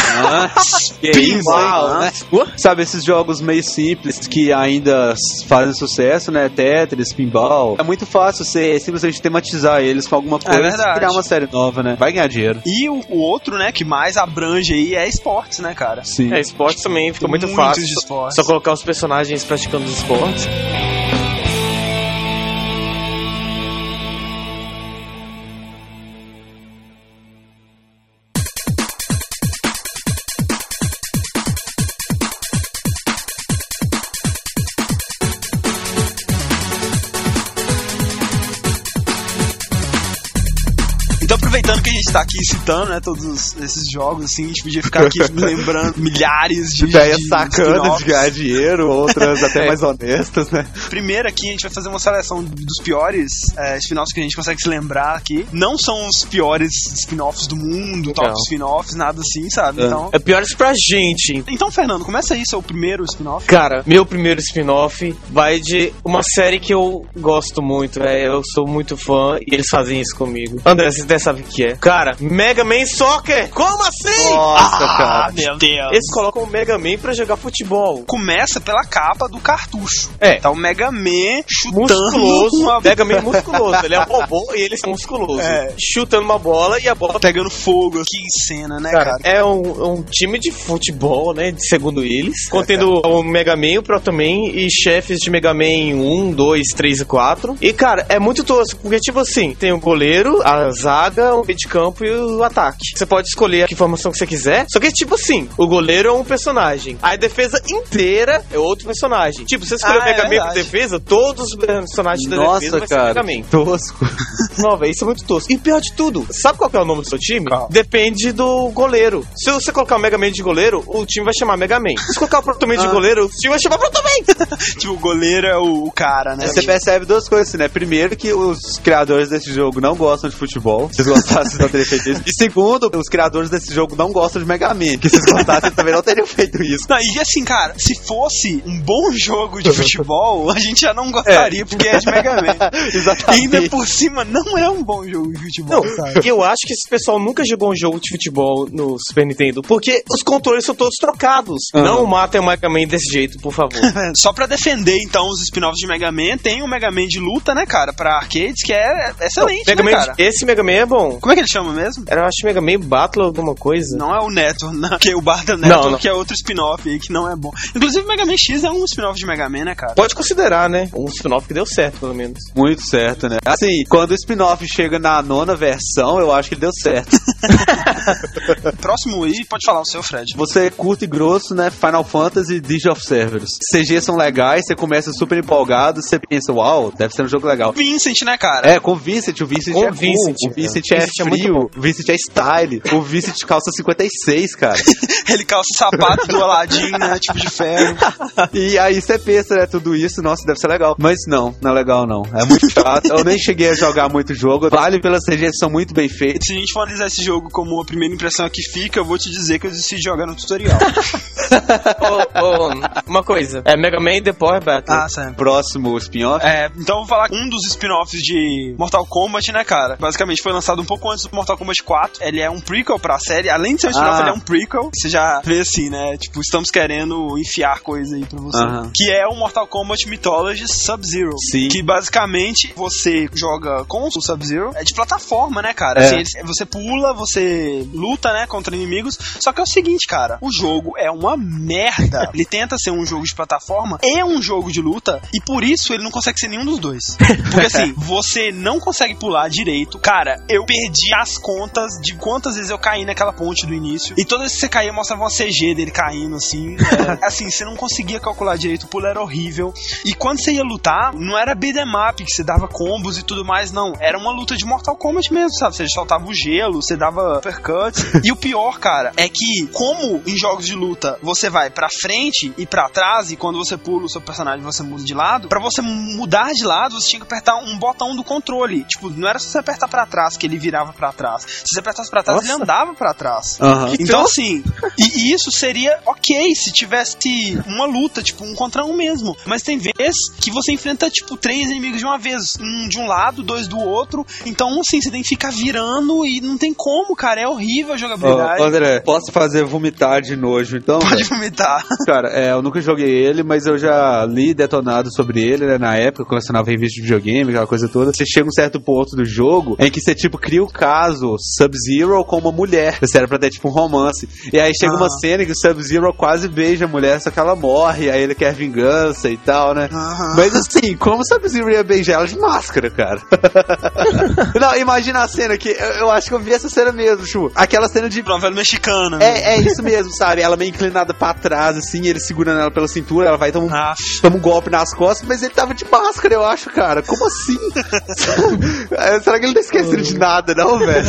Que Pinball, isso, hein? né? Sabe, esses jogos meio simples que ainda fazem sucesso, né? Tetris, Pinball. É muito fácil você simplesmente tematizar eles com alguma coisa e É verdade. criar uma série nova, né? Vai ganhar dinheiro. E o, o outro, né, que mais abrange aí é esportes, né, cara? Sim. É, esporte também fica muito Muitos fácil. de esportes. Só colocar os personagens praticando os esportes. Citando, né, todos esses jogos, assim, a gente podia ficar aqui lembrando milhares de. Ideias de sacanas de ganhar dinheiro, outras até mais honestas, né? Primeiro aqui a gente vai fazer uma seleção dos piores é, spin-offs que a gente consegue se lembrar aqui. Não são os piores spin-offs do mundo, top Não. spin-offs, nada assim, sabe? É. Então. É pior isso pra gente. Então, Fernando, começa aí seu primeiro spin-off. Cara, meu primeiro spin-off vai de uma série que eu gosto muito, é, eu sou muito fã e eles fazem isso comigo. André, você até sabe o que é. Cara, Mega Man Soccer! Como assim? Nossa, cara. Ah, meu Deus. Eles colocam o Mega Man pra jogar futebol. Começa pela capa do cartucho. É. Tá o Mega Man chutando Musculoso, uma... Mega Man musculoso. Ele é um robô e ele é musculoso. É. Chutando uma bola e a bola pegando fogo. Que cena, né, cara? Cara, é um, um time de futebol, né? Segundo eles. Contendo o Mega Man, o Proto Man e chefes de Mega Man 1, 2, 3 e 4. E, cara, é muito tosco, porque, tipo assim, tem o goleiro, a zaga, o meio de campo e o ataque. Você pode escolher a que formação que você quiser. Só que, tipo assim, o goleiro é um personagem. A defesa inteira é outro personagem. Tipo, você escolher Ah, o Mega é Man pra defesa, todos os personagens da Nossa, defesa vai ser cara. Mega Man. Tosco. Não, velho, isso é muito tosco. E pior de tudo, sabe qual é o nome do seu time? Qual? Depende do goleiro. Se você colocar o Mega Man de goleiro, o time vai chamar Mega Man. Se colocar o Proto Man de Ah. goleiro, o time vai chamar Proto Man. Tipo, o goleiro é o, o cara, né? Você percebe duas coisas, assim, né? Primeiro, que os criadores desse jogo não gostam de futebol. Se eles gostassem, isso. E segundo, os criadores desse jogo não gostam de Mega Man. Que se eles gostassem, também não teriam feito isso. Não, e assim, cara, se fosse um bom jogo de futebol, a gente já não gostaria, porque é de Mega Man. E Exatamente. ainda por cima, não é um bom jogo de futebol, Não, sabe? eu acho que esse pessoal nunca jogou um jogo de futebol no Super Nintendo, porque os controles são todos trocados. Aham. Não matem o Mega Man desse jeito, por favor. Só pra defender, então, os spin-offs de Mega Man, tem o Mega Man de luta, né, cara, pra arcades, que é excelente, Mega né, Man, esse Mega Man é bom. Como é que ele chama mesmo? Era, eu acho Mega Man Battle alguma coisa. Não é o Neto, não, que é o Barda Neto, Não, não. que é outro spin-off aí que não é bom. Inclusive, Mega Man X é um spin-off de Mega Man, né, cara? Pode considerar, né? Um spin-off que deu certo, pelo menos. Muito certo, né? Assim, quando o spin-off chega na nona versão, eu acho que ele deu certo. Próximo aí, pode falar o seu, Fred. Você é curto e grosso, né? Final Fantasy Dig of Cerberus. CG são legais, você começa super empolgado, você pensa, uau, deve ser um jogo legal. Vincent, né, cara? É, com o Vincent, o Vincent Com é o Vincent, cool, o Vincent é Vincent é muito frio, o Vincent é style, o Vincent calça 56, cara. Ele calça sapato do Aladdin, né, tipo de ferro. E aí você pensa, né, tudo isso, nossa, deve ser legal. Mas não, não é legal não. É muito chato. Eu nem cheguei a jogar muito jogo. Vale pelas CGs são muito bem feitas. Se a gente for analisar esse jogo como a primeira impressão que fica, eu vou te dizer que eu desisti de jogar no tutorial. Ô, ô, uma coisa. É Mega Man Power Battle. ah, sério. Próximo spin-off. É, então eu vou falar um dos spin-offs de Mortal Kombat, né, cara? Basicamente foi lançado um pouco antes do Mortal Kombat 4. Ele é um prequel pra série. Além de ser um spin-off, Ah. ele é um prequel. Você já vê assim, né? Tipo, estamos querendo enfiar coisa aí pra você. Aham. Que é o Mortal Kombat Mythology Sub-Zero. Sim. Que basicamente você joga com o Sub-Zero. É de plataforma, né, cara? É. Assim, você pula, você luta, né, contra inimigos. Só que é o seguinte, cara. O jogo é uma merda. ele tenta ser um jogo de plataforma e um jogo de luta. E por isso ele não consegue ser nenhum dos dois. Porque assim, você não consegue pular direito. Cara, eu perdi as contas de quantas vezes eu caí naquela ponte do início. E toda vez que você caía, mostrava uma CG dele caindo, assim. É, assim, você não conseguia calcular direito, o pulo era horrível. E quando você ia lutar, não era beat'em up, que você dava combos e tudo mais, não. Era uma luta de Mortal Kombat mesmo, sabe? Você soltava o gelo, você dava uppercut. e o pior, cara, é que, como em jogos de luta você vai pra frente e pra trás, e quando você pula o seu personagem você muda de lado, para você mudar de lado, você tinha que apertar um botão do controle. Tipo, não era só você apertar para trás que ele virava para trás. Se você apertasse pra trás, Nossa. ele andava para trás. Uhum. Então, assim, e, e, isso seria ok se tivesse uma luta, tipo, um contra um mesmo. Mas tem vezes que você enfrenta, tipo, três inimigos de uma vez. Um de um lado, dois do outro. Então, assim, você tem que ficar virando e não tem como, cara. É horrível a jogabilidade. Ô, André, posso fazer vomitar de nojo, então? Pode vomitar. Cara, é, eu nunca joguei ele, mas eu já li detonado sobre ele, né, na época, colecionava revista de videogame, aquela coisa toda. Você chega um certo ponto do jogo em que você, tipo, cria o caso Sub-Zero com uma mulher. Você era pra ter, tipo, um romance. E aí chega ah. uma cena que o Sub-Zero quase beija a mulher, só que ela morre, aí ele quer vingança e tal, né? Ah. Mas assim, como o Sub-Zero ia beijar ela de máscara, cara? Não, imagina a cena que eu, eu, acho que eu vi essa cena mesmo, Chu. Aquela cena de. Novela mexicana. É, é isso mesmo, sabe? Ela meio inclinada pra trás, assim, ele segurando ela pela cintura, ela vai tomar um, ah. toma um golpe nas costas, mas ele tava de máscara, eu acho, cara. Como assim? Será que ele não tá esqueceu de nada, não, velho?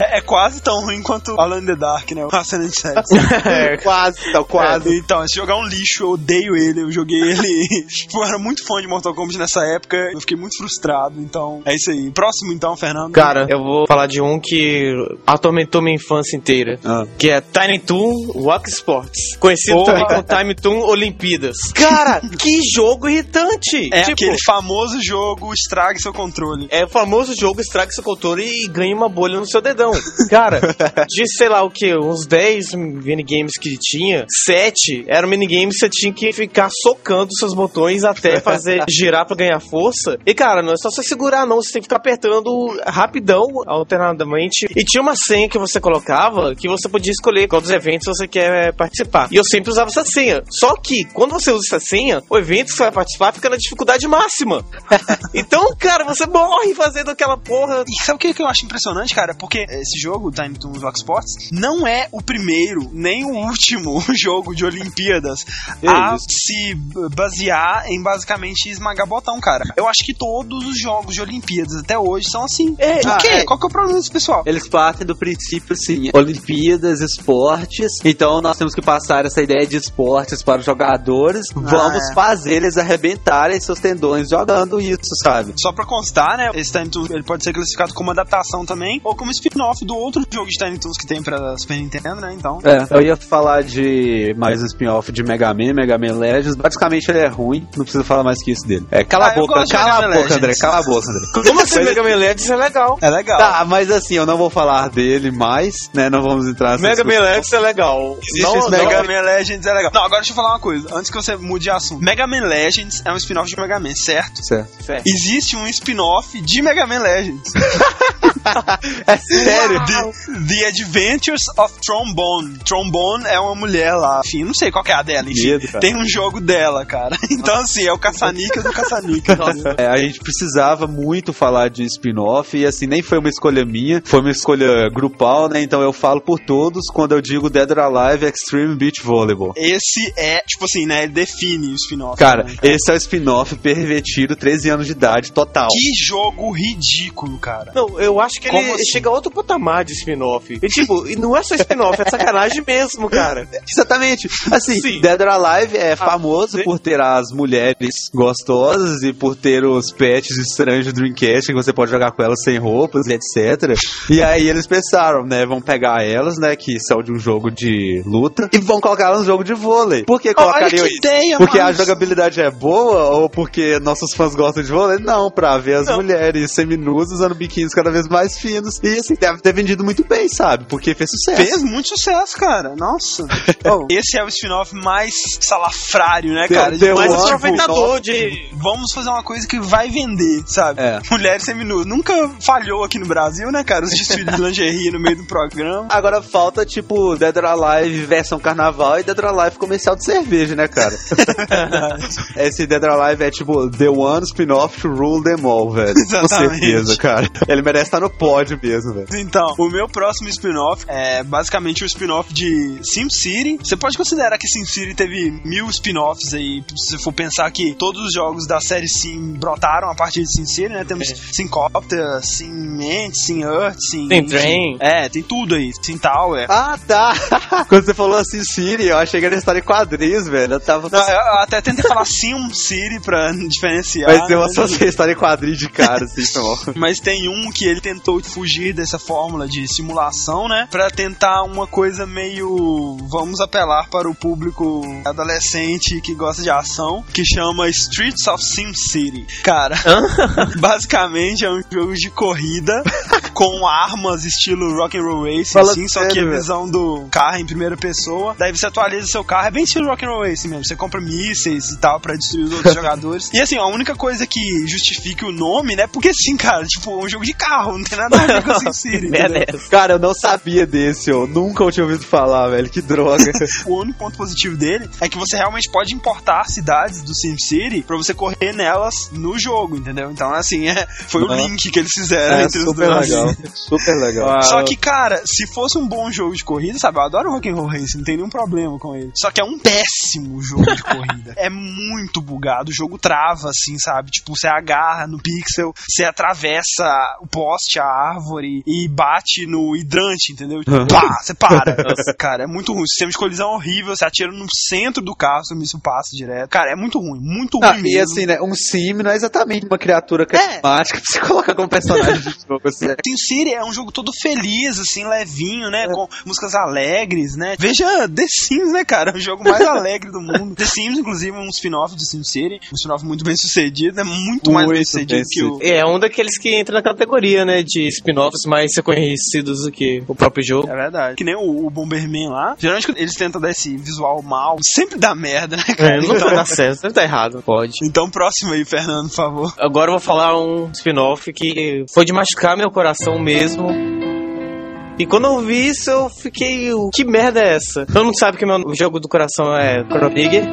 É, é, quase tão ruim quanto Alan the Dark, né? A cena de sexo. É, quase, então, quase. É, então, se jogar um lixo, eu odeio ele. Eu joguei ele. tipo, eu era muito fã de Mortal Kombat nessa época. Eu fiquei muito frustrado. Então, é isso aí. Próximo, então, Fernando. Cara, eu vou falar de um que atormentou minha infância inteira. Ah. Que é Tiny Toon Walk Sports. Conhecido oh, também como Time Toon Olimpíadas. Cara, que jogo irritante! É tipo, aquele famoso jogo estrague seu controle. É o famoso jogo estrague seu controle e ganhe uma bolha no seu dedão. Cara, de sei lá o que, uns 10 minigames que tinha, 7 eram minigames que você tinha que ficar socando seus botões até fazer girar para ganhar força. E cara, não é só você segurar, não, você tem que ficar apertando rapidão, alternadamente. E tinha uma senha que você colocava que você podia escolher qual dos eventos você quer participar. E eu sempre usava essa senha. Só que, quando você usa essa senha, o evento que você vai participar fica na dificuldade máxima. então, cara, você morre fazendo aquela porra. E sabe o que, eu acho impressionante, cara? Porque esse jogo, Time to Rock Sports, não é o primeiro, nem o último jogo de Olimpíadas é a se basear em basicamente esmagar botão, cara. Eu acho que todos os jogos de Olimpíadas até hoje são assim. É, quê? É. Qual que é o problema desse pessoal? Eles partem do princípio assim: Olimpíadas, esportes. Então nós temos que passar essa ideia de esportes para os jogadores. Ah, vamos é. fazer eles arrebentarem seus tendões jogando isso, sabe? Só pra constar, né? Esse Tiny Toons ele pode ser classificado como adaptação também, ou como spin-off do outro jogo de Tiny Toons que tem pra Super Nintendo, né? Então. É, eu ia falar de mais um spin-off de Mega Man, Mega Man Legends. Basicamente ele é ruim, não precisa falar mais que isso dele. É, cala ah, a boca, cala a boca, André, cala a boca, André. Como assim Mega Man Legends é legal? É legal. Tá, mas assim, eu não vou falar dele mais, né? Não vamos entrar nessa Mega Man Legends é legal. Existe não, Mega Man Legends é legal. Não, agora deixa eu falar uma coisa, antes que você mude de assunto. Mega Man Legends é um spin-off de Mega Man, certo? Certo. certo. Existe um spin-off de Mega Man Legends. é sério? The, The, Adventures of Trombone. Trombone é uma mulher lá. Enfim, não sei qual é a dela. Enfim, Medo, tem um jogo dela, cara. Então, assim, é o caçanica do caçanica. é, a gente precisava muito falar de spin-off e, assim, nem foi uma escolha minha, foi uma escolha grupal, né? Então eu falo por todos quando eu digo Dead or Alive Extreme Beach Volleyball. Esse é, tipo assim, né? Ele define o spin-off. Cara, né, cara, esse é o spin-off pervertido, 13 anos de idade, total. Que jogo ridículo, cara. Não, eu acho que Como ele assim? chega outro patamar de spin-off. E tipo, não é só spin-off, é sacanagem mesmo, cara. Exatamente. Assim, Sim. Dead or Alive é ah, famoso por ter as mulheres gostosas e por ter os pets estranhos do Dreamcast que você pode jogar com elas sem roupas, etc. E aí eles pensaram, né, vão pegar elas, né, que são de um jogo de luta, e vão colocar elas no jogo de vôlei. Por que colocariam isso? Ideia, porque mas... a jogabilidade é boa ou porque nossos fãs gostam de vôlei? Não, pra ver as não. mulheres seminuas usando biquínis cada vez mais finos. E assim, deve ter vendido muito bem, sabe? Porque fez sucesso. Fez muito sucesso, cara. Nossa. oh. Esse é o spin-off mais salafrário, né, cara? Deu mais aproveitador de. Vamos fazer uma coisa que vai vender, sabe? É. Mulheres seminuas. Nunca falhou aqui no Brasil, né, cara? Os desfiles de lingerie no meio do programa. Agora falta, tipo, Dead or Alive versão carnaval e Dead or Alive comercial de cerveja, né, cara? Esse Dead or Alive é tipo The One spin-off to rule them all, velho. Exatamente. Com certeza, cara. Ele merece estar no no pódio mesmo, velho. Então, o meu próximo spin-off é basicamente o spin-off de SimCity. Você pode considerar que SimCity teve mil spin-offs aí, se você for pensar que todos os jogos da série Sim brotaram a partir de SimCity, né? Temos É. Simcopter, SimEnt, SimEarth, Sim... Tem Train. É, tem tudo aí. Sim Tower. Ah, tá. Quando você falou Siri, eu achei que era história em quadrinhos, velho. Eu tava. Não, eu até tentei falar SimCity pra diferenciar. Mas eu né? associei história em quadrinho de cara, assim, não. Mas tem um que ele tentou fugir dessa fórmula de simulação, né? Pra tentar uma coisa meio. Vamos apelar para o público adolescente que gosta de ação, que chama Streets of Sim City. Cara, basicamente é um jogo de corrida com armas estilo rock and roll racing, Fala assim, só que sério, a visão do carro em primeira pessoa. Daí você atualiza seu carro, é bem estilo rock and roll racing mesmo. Você compra mísseis e tal pra destruir os outros jogadores. E assim, a única coisa que justifique o nome, né? Porque assim, cara, tipo, é um jogo de carro, não tem nada a ver com Sim City. É essa. Cara, eu não sabia desse, eu nunca eu tinha ouvido falar, velho. Que droga. O único ponto positivo dele é que você realmente pode importar cidades do SimCity pra você correr nelas no jogo, entendeu? Então, assim, é, foi o Ah. link que eles fizeram É entre os super dois. legal. Super legal. Só que, cara, se fosse um bom jogo de corrida, sabe? Eu adoro Rock'n'Roll Racing, não tem nenhum problema com ele. Só que é um péssimo jogo de corrida. É muito bugado, o jogo trava, assim, sabe? Tipo, você agarra no pixel, você atravessa o poste, a árvore e bate no hidrante, entendeu? Tipo, pá, você para. cara, é muito ruim. O sistema de colisão é horrível, você atira no centro do carro, o míssil passa direto. Cara, é muito ruim, muito Ah, ruim e mesmo. assim, né? Um sim não é exatamente uma criatura carismática pra você colocar como personagem de jogo, assim. Sin City é um jogo todo feliz, assim, levinho, né? Com músicas alegres, né? Veja The Sims, né, cara? O jogo mais alegre do mundo. The Sims, inclusive, é um spin-off de Sim City. Um spin-off muito bem sucedido, né? Muito mais bem Muito sucedido bem que o. É um daqueles que entra na categoria, né, de spin-offs mais conhecidos do que o próprio jogo. É verdade. Que nem o, o Bomberman lá. Geralmente eles tentam dar esse visual mal. Sempre dá merda, né, cara? É, não dar certo, deve estar errado. Pode. Então, próximo aí, Fernando, por favor. Agora eu vou falar um spin-off que foi de machucar meu coração mesmo. E quando eu vi isso, eu fiquei. "O- Que merda é essa? Todo mundo sabe que meu jogo do coração é Chrono Trigger.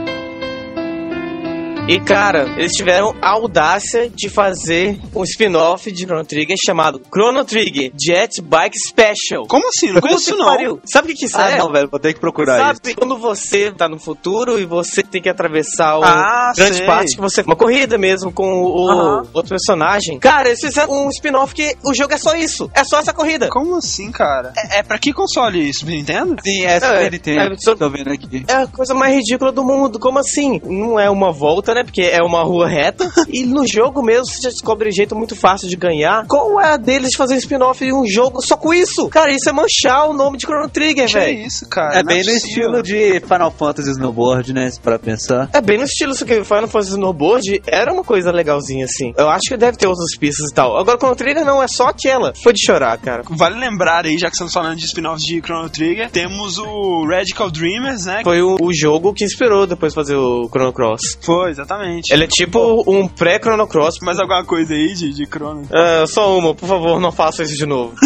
E cara, eles tiveram a audácia de fazer um spin-off de Chrono Trigger chamado Chrono Trigger Jet Bike Special. Como assim? Não conheço não. pariu. Sabe o que, que isso Ah, é? não, velho, vou ter que procurar isso. Sabe quando você tá no futuro e você tem que atravessar o Ah, grande sei. parte que você. Uma corrida mesmo com o Aham. outro personagem. Cara, eles fizeram um spin-off que o jogo é só isso. É só essa corrida. Como assim, cara? É, é pra que console isso? Super Nintendo? Sim, é É, Super Nintendo. é, só- Tô vendo aqui. É a coisa mais ridícula do mundo. Como assim? Não é uma volta, né? Porque é uma rua reta. e no jogo mesmo você já descobre um jeito muito fácil de ganhar. Qual é a deles de fazer um spin-off de um jogo só com isso? Cara, isso é manchar o nome de Chrono Trigger, Que velho. isso, cara? É Não bem no estilo de Final Fantasy Snowboard, né? Pra pensar. É bem no estilo que Final Fantasy Snowboard era uma coisa legalzinha assim. Eu acho que deve ter outras pistas e tal. Agora Chrono Trigger não, é só aquela. Foi de chorar, cara. Vale lembrar aí, já que estamos falando de spin-offs de Chrono Trigger, temos o Radical Dreamers, né? Foi o, o jogo que inspirou depois fazer o Chrono Cross. Foi, exatamente. Ele é tipo um pré-Chrono Cross. Mais alguma coisa aí de, de Chrono? Ah, só uma, por favor, não faça isso de novo.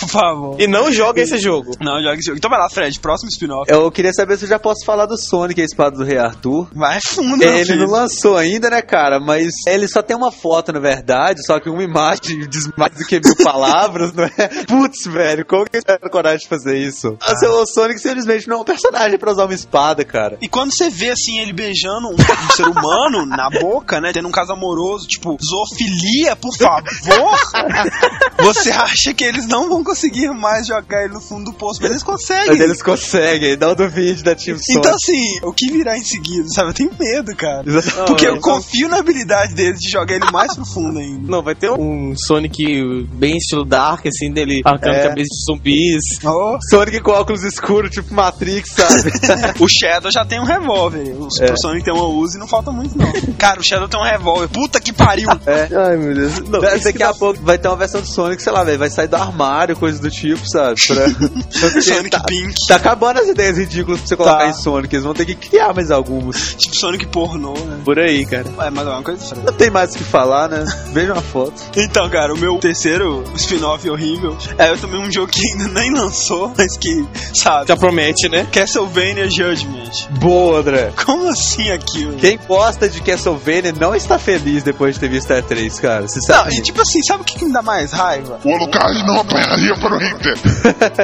Por favor. E não jogue esse jogo. Não, joga esse jogo. Então vai lá, Fred, próximo spin-off. Eu queria saber se eu já posso falar do Sonic, a espada do Rei Arthur. Vai fundo, meu Ele filho. não lançou ainda, né, cara? Mas ele só tem uma foto, na verdade, só que uma imagem diz mais do que mil palavras, não é? Putz, velho, como que eles tiveram coragem de fazer isso? Ah. O Sonic simplesmente não é um personagem pra usar uma espada, cara. E quando você vê, assim, ele beijando um, um ser humano na boca, né? Tendo um caso amoroso, tipo, zoofilia, por favor, você acha que eles não vão conseguir mais jogar ele no fundo do poço, mas eles conseguem. Mas eles conseguem, não duvide da Team Sonic. Então, assim, o que virá em seguida, sabe? Eu tenho medo, cara. Exatamente. Porque eu Não, confio na habilidade deles de jogar ele mais profundo ainda. Não, vai ter um Sonic bem estilo Dark, assim, dele arrancando É. cabeça de zumbis. Oh, Sonic com óculos escuros, tipo Matrix, sabe? o Shadow já tem um revólver. O É. Super Sonic tem uma Uzi e não falta muito, não. Cara, o Shadow tem um revólver. Puta que pariu. é. Ai, meu Deus. Não, Daqui a pouco vai ter uma versão do Sonic, sei lá, velho, vai sair do armário, coisas do tipo, sabe? Pra... Sonic tá, Pink. tá acabando as ideias ridículas pra você colocar Tá. em Sonic. Eles vão ter que criar mais algumas. Tipo Sonic pornô, né? Por aí, cara. É, mas é uma coisa diferente. Não tem mais o que falar, né? Veja uma foto. Então, cara, o meu terceiro spin-off horrível é eu também um jogo que ainda nem lançou, mas que, sabe? Já promete, né? Castlevania Judgment. Boa, André. Como assim aquilo? Quem gosta de Castlevania não está feliz depois de ter visto a 3, cara. Não, Sinceramente. e tipo assim, sabe o que, que me dá mais raiva? O Alucard não apanharia para o Inter.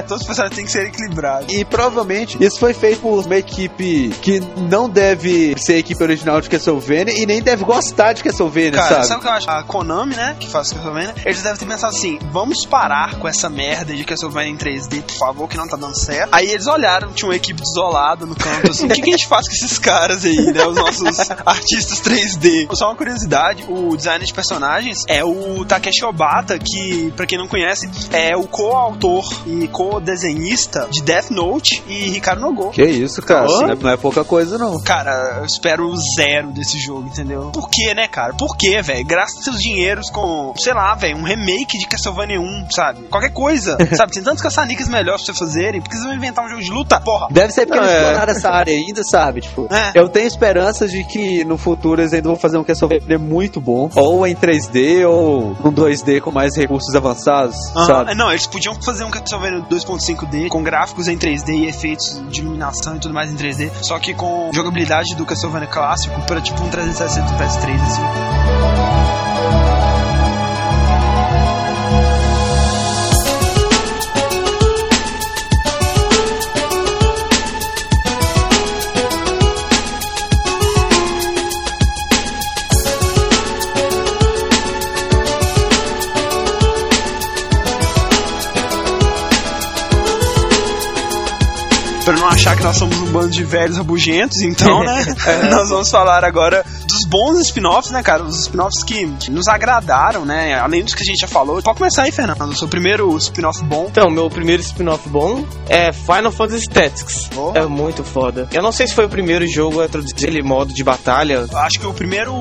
Todos os personagens têm que ser equilibrados. E provavelmente isso foi feito por uma equipe que não deve ser a equipe original de Castlevania e nem deve gostar de Castlevania, Cara, sabe? sabe? o que eu acho? A Konami, né, que faz Castlevania, eles devem ter pensado assim: vamos parar com essa merda de Castlevania em 3D, por favor, que não tá dando certo. Aí eles olharam, tinha uma equipe desolada no canto, assim: o que, que a gente faz com esses caras aí, né? Os nossos artistas 3D. Só uma curiosidade: o design de personagens é o Takeshi Obata, que, pra quem não conhece, é o co-autor e co-desenhista de Death Note e Ricardo Nogo. Que isso, cara. Oh. Não é- Não é pouca coisa, não. Cara, eu espero zero desse jogo, entendeu? Por quê, né, cara? Por quê, velho? Gasta seus dinheiros com, sei lá, velho, um remake de Castlevania 1, sabe? Qualquer coisa, sabe? Tem tantos caça-níqueis melhores pra você fazerem, porque vocês vão inventar um jogo de luta, porra. Deve ser porque Não, é. exploraram essa área ainda, sabe? Tipo, É. eu tenho esperanças de que no futuro eles ainda vão fazer um Castlevania muito bom. Ou em 3D, ou um 2D com mais recursos avançados, Aham. sabe? É, Não, eles podiam fazer um Castlevania 2.5D com gráficos em 3D e efeitos de iluminação e tudo mais em 3D, só que com jogabilidade do Castlevania clássico para tipo um 360 PS3 assim. Nós somos um bando de velhos rabugentos, então, né? nós vamos falar agora dos bons spin-offs, né, cara? Os spin-offs que nos agradaram, né? Além dos que a gente já falou. Pode começar aí, Fernando. O seu primeiro spin-off bom. Então, meu primeiro spin-off bom é Final Fantasy Tactics. Oh. É muito foda. Eu não sei se foi o primeiro jogo a introduzir ele modo de batalha. Acho que o primeiro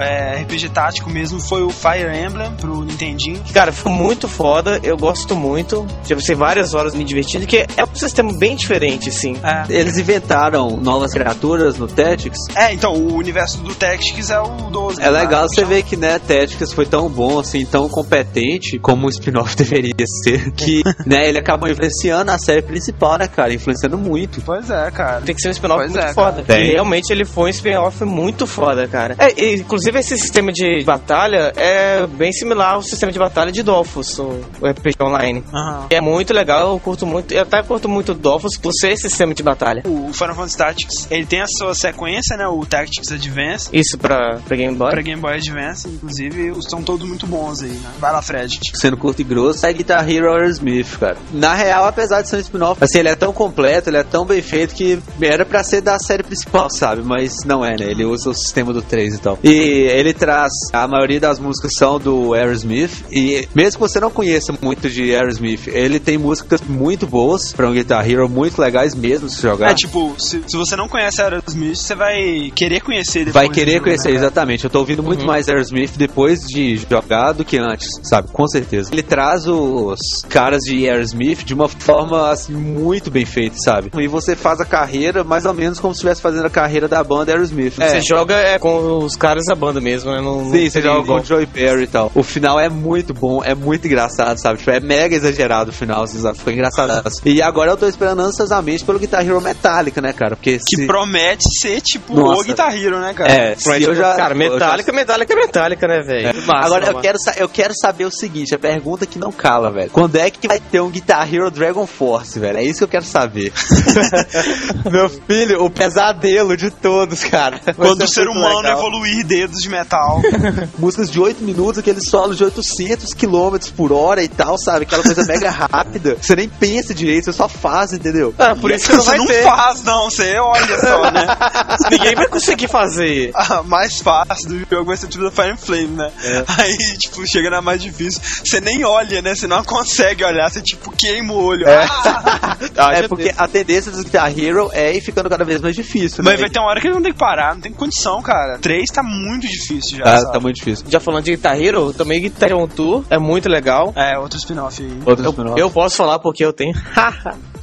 é, RPG tático mesmo foi o Fire Emblem pro Nintendinho. Cara, foi muito foda, eu gosto muito. Já passei várias horas me divertindo, que é um sistema bem diferente, assim. É. Eles inventaram novas criaturas no Tactics. É, então, o universo do Tactics é o 12. É legal né? você ver que, né, Tactics foi tão bom, assim, tão competente como o spin-off deveria ser, que, né, ele acabou influenciando a série principal, né, cara? Influenciando muito. Pois é, cara. Tem que ser um spin-off muito é, foda. E realmente ele foi um spin-off muito foda, cara. É, inclusive esse sistema de batalha é bem similar ao sistema de batalha de Dofus, o, RPG online. Aham. É muito legal, eu curto muito, eu até curto muito Dofus por ser esse sistema de batalha. O Final Fantasy Tactics, ele tem a sua sequência, né? O Tactics Advance. Isso pra, pra Game Boy. Pra Game Boy Advance, inclusive, são todos muito bons aí, né? Vai lá, Fred. Sendo curto e grosso, é Guitar Hero Aerosmith, cara. Na real, apesar de ser um spin-off, assim, ele é tão completo, ele é tão bem feito que era pra ser da série principal, sabe? Mas não é, né? Ele usa o sistema do 3 e tal. E ele traz, a maioria das músicas são do Aerosmith, e mesmo que você não conheça muito de Aerosmith, ele tem músicas muito boas pra um Guitar Hero, muito legais mesmo de se jogar. É, tipo, se, se você não conhece Aerosmith, você vai querer conhecer depois. Vai querer conhecer, né, exatamente. Eu tô ouvindo muito Uhum. mais Aerosmith depois de jogar do que antes, sabe? Com certeza. Ele traz os caras de Aerosmith de uma forma assim, muito bem feita, sabe? E você faz a carreira mais ou menos como se estivesse fazendo a carreira da banda Aerosmith. Você joga é, com os caras da banda mesmo, né? Não, não Sim, você joga com o Joey Perry e tal. O final é muito bom, é muito engraçado, sabe? Tipo, é mega exagerado o final, assim, sabe? Ficou engraçado. E agora eu tô esperando ansiosamente pelo Guitar Hero Metallica, né, cara? Porque Que se... promete ser, tipo, Nossa. o Guitar Hero, né, cara? É, se eu já... Cara, eu já- Metallica, Metallica é Metallica, né, velho? Massa, Agora eu quero, eu quero saber o seguinte, a pergunta que não cala, velho. Quando é que vai ter um Guitar Hero Dragon Force, velho? É isso que eu quero saber. Meu filho, o pesadelo de todos, cara. Vai Quando o ser humano legal. evoluir dedos de metal. Músicas de 8 minutos, aqueles solos de 800 km por hora e tal, sabe? Aquela coisa mega rápida. Você nem pensa direito, você só faz, entendeu? Ah, por isso que não você vai não ter. faz, não. Você olha só, né? Ninguém vai conseguir fazer. A mais fácil do jogo vai ser tipo da Fire and Flame, né? Aí, tipo, chega na mais difícil, você nem olha, né? Você não consegue olhar, você tipo queima o olho. Ah! Ah, é porque a tendência do Guitar Hero é ir ficando cada vez mais difícil, né? Mas vai ter uma hora que ele não tem que parar, não tem condição, cara. Três tá muito difícil já. Tá, sabe? tá muito difícil. Já falando de Guitar Hero, também Guitar Hero Tour é muito legal. É, outro spin-off aí. Outro Eu, spin-off. eu posso falar porque eu tenho.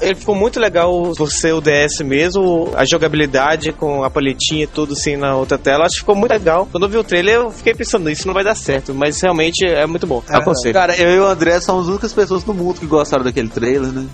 Ele ficou muito legal você o DS mesmo, a jogabilidade com a paletinha e tudo assim na outra tela. Acho que ficou muito legal. Quando eu vi o trailer, eu fiquei pensando, isso não vai dar certo, mas realmente é muito bom. É Aconselho. Cara, eu e o André somos as únicas pessoas no mundo que gostaram daquele trailer, né?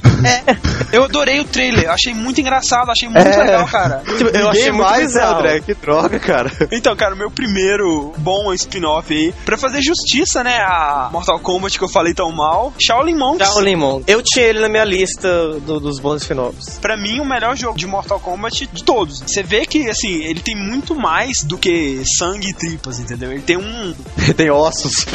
Eu adorei o trailer, achei muito engraçado, achei muito É. legal, cara. eu achei mais, né. André? Que droga, cara. Então, cara, o meu primeiro bom spin-off aí, pra fazer justiça, né, a Mortal Kombat que eu falei tão mal, Shaolin Monks. Shaolin Monk. Eu tinha ele na minha lista do- dos bons spin-offs. Pra mim, o melhor jogo de Mortal Kombat de todos. Você vê que, assim, ele tem muito mais do que sangue e tripas, entendeu? Ele tem um. Tem ossos.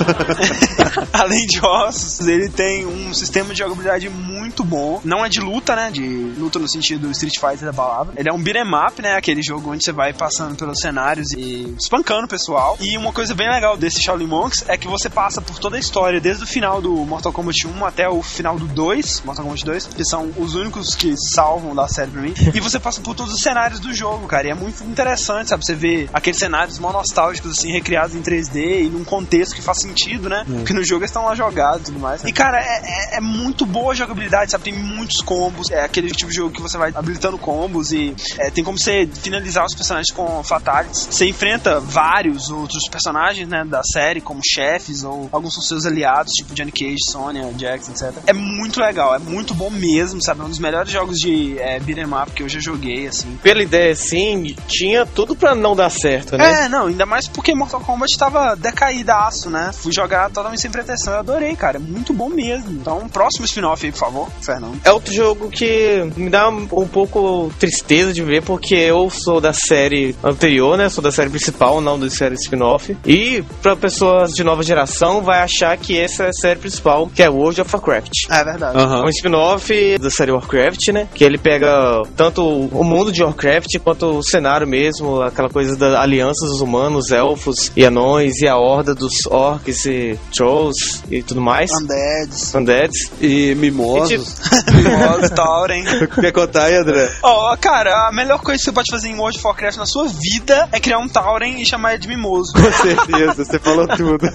Além de ossos, ele tem um sistema de jogabilidade muito bom. Não é de luta, né? De luta no sentido Street Fighter da palavra. Ele é um beat'em up, né? Aquele jogo onde você vai passando pelos cenários e espancando o pessoal. E uma coisa bem legal desse Shaolin Monks é que você passa por toda a história, desde o final do Mortal Kombat 1 até o final do 2, Mortal Kombat 2, que são os únicos que salvam da série pra mim. E você passa por todos os cenários do jogo, cara. E é muito interessante, sabe? Você vê aqueles cenários mó nostálgicos, assim, recriados em 3D e num contexto que faz sentido, né? Porque no jogo eles estão lá jogados e tudo mais. E, cara, é, é- é muito boa a jogabilidade, sabe? Tem muitos combos. É aquele tipo de jogo que você vai habilitando combos e é, tem como você finalizar os personagens com fatalities. Você enfrenta vários outros personagens, né? Da série, como chefes ou alguns dos seus aliados, tipo Johnny Cage, Sonya, Jax, etc. É muito legal, é muito bom mesmo, sabe? É um dos melhores jogos de é, beat'em up que eu já joguei, assim. Pela ideia assim, tinha tudo pra não dar certo, né? É, não, ainda mais porque Mortal Kombat tava decaídaço, né? Fui jogar totalmente sem pretensão, eu adorei, cara. É muito bom mesmo. Então, próximo spin-off aí, por favor, Fernando. É outro jogo que me dá um pouco tristeza de ver, porque eu sou da série anterior, né? Sou da série principal, não da série spin-off. E pra pessoas de nova geração, vai achar que essa é a série principal, que é World of Warcraft. É verdade. Aham. Um spin-off da série Warcraft, né? Que ele pega tanto o mundo de Warcraft quanto o cenário mesmo, aquela coisa da aliança dos humanos, elfos e anões e a horda dos orcs e trolls e tudo mais. Undeads. Undeads. E E, mimosos. Mimosos, Tauren. Quer contar aí, André? Ó, cara, a melhor coisa que você pode fazer em World of Warcraft na sua vida é criar um Tauren e chamar ele de mimoso. Com certeza, você falou tudo.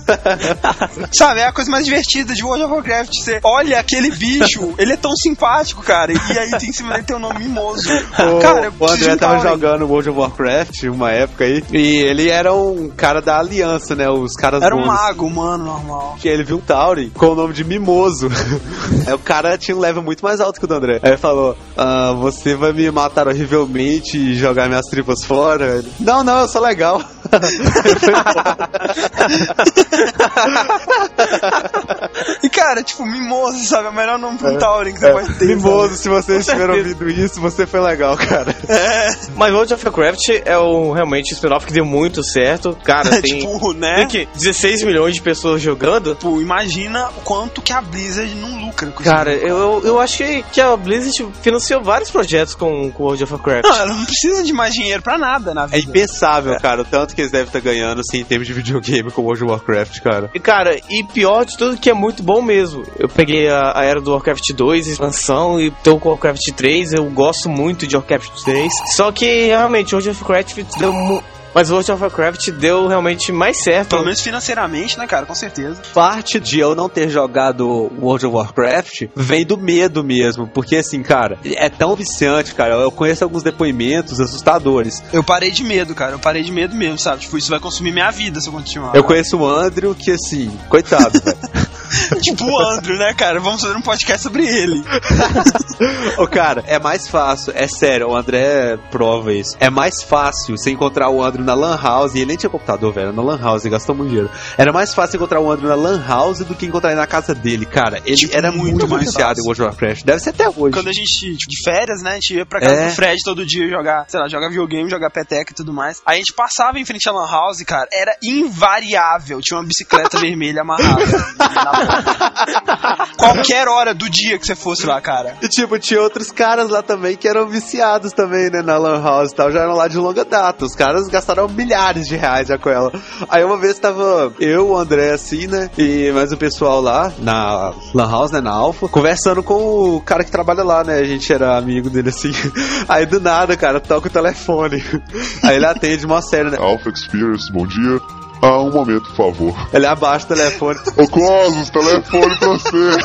Sabe, é a coisa mais divertida de World of Warcraft. Você olha aquele bicho, ele é tão simpático, cara, e aí tem em cima dele tem o nome mimoso. cara, eu o preciso de André um tava jogando World of Warcraft uma época aí. E ele era um cara da aliança, né? Os caras Era um bons. Mago humano normal. que ele viu um Tauri com o nome de Mimoso. Aí o cara tinha um level muito mais alto que o do André. Aí ele falou: ah, Você vai me matar horrivelmente e jogar minhas tripas fora? Ele, não, não, eu sou legal. E cara, tipo, mimoso, sabe? É o melhor nome pra um Tauren que você pode ter. Mimoso, se vocês estiver ouvindo isso, você foi legal, cara. Mas World of Warcraft é um, realmente um spin-off que deu muito certo. Cara, sabe? tem, tipo, né? tem que 16 milhões de pessoas jogando. Tipo, imagina o quanto que a Blizzard não lucra com Cara, isso. eu, eu, eu acho que, que a Blizzard financiou vários projetos com, com World of Warcraft. Não, ela não precisa de mais dinheiro pra nada na É vida. impensável, cara, o tanto que eles devem estar ganhando, assim, em termos de videogame com World of Warcraft, cara. E cara, e pior de tudo que é muito bom mesmo. Eu peguei a, a era do Warcraft 2, expansão, e tô com o Warcraft 3, eu gosto muito de Warcraft 3. Só que realmente World of Warcraft deu mas World of Warcraft deu realmente mais certo. Pelo menos financeiramente, né, cara? Com certeza. Parte de eu não ter jogado World of Warcraft vem do medo mesmo, porque assim, cara, é tão viciante, cara. Eu conheço alguns depoimentos assustadores. Eu parei de medo, cara. Eu parei de medo mesmo, sabe? Tipo, isso vai consumir minha vida se eu continuar. Eu conheço o Andrew que, assim, coitado, velho. tipo o Andrew, né, cara? Vamos fazer um podcast sobre ele. Ô, cara, é mais fácil, é sério, o André prova isso. É mais fácil você encontrar o Andrew na Lan House, e ele nem tinha computador, velho, na Lan House, ele gastou muito dinheiro. Era mais fácil encontrar o Andrew na Lan House do que encontrar ele na casa dele, cara. Ele Tipo, era muito muito, mais viciado em World of Warcraft. Deve ser até hoje. Quando a gente, tipo, de férias, né? A gente ia pra casa É. do Fred todo dia jogar, sei lá, jogar videogame, jogar peteca e tudo mais. Aí a gente passava em frente à Lan House, cara, era invariável. Tinha uma bicicleta vermelha amarrada na Qualquer hora do dia que você fosse lá, cara. E tipo, tinha outros caras lá também que eram viciados também, né, na Lan House e tal, já eram lá de longa data. Os caras gastaram milhares de reais já com ela. Aí uma vez tava eu, o André, assim, né, e mais o pessoal lá, na Lan House, né, na Alpha, conversando com o cara que trabalha lá, né, a gente era amigo dele, assim. Aí do nada, cara, toca o telefone. Aí ele atende uma série, né. Alpha Experience, bom dia. Ah, um momento, por favor. Ele abaixa o telefone. Ô Cosmos, telefone pra você.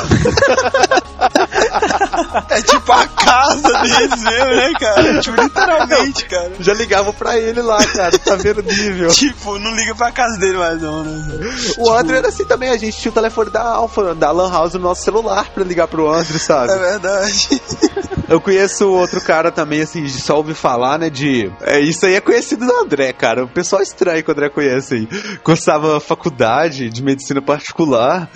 É tipo a casa deles mesmo, né, cara? Tipo, literalmente, cara. Já ligava pra ele lá, cara, tá vendo o nível. Tipo, não liga pra casa dele mais não, né? O André era assim também, a gente tinha o telefone da Alpha, da Lan House no nosso celular pra ligar pro André, sabe? É verdade. Eu conheço outro cara também, assim, de só ouvir falar, né, de... É, isso aí é conhecido do André, cara. O pessoal estranho que o André conhece aí. Cursava faculdade de medicina particular,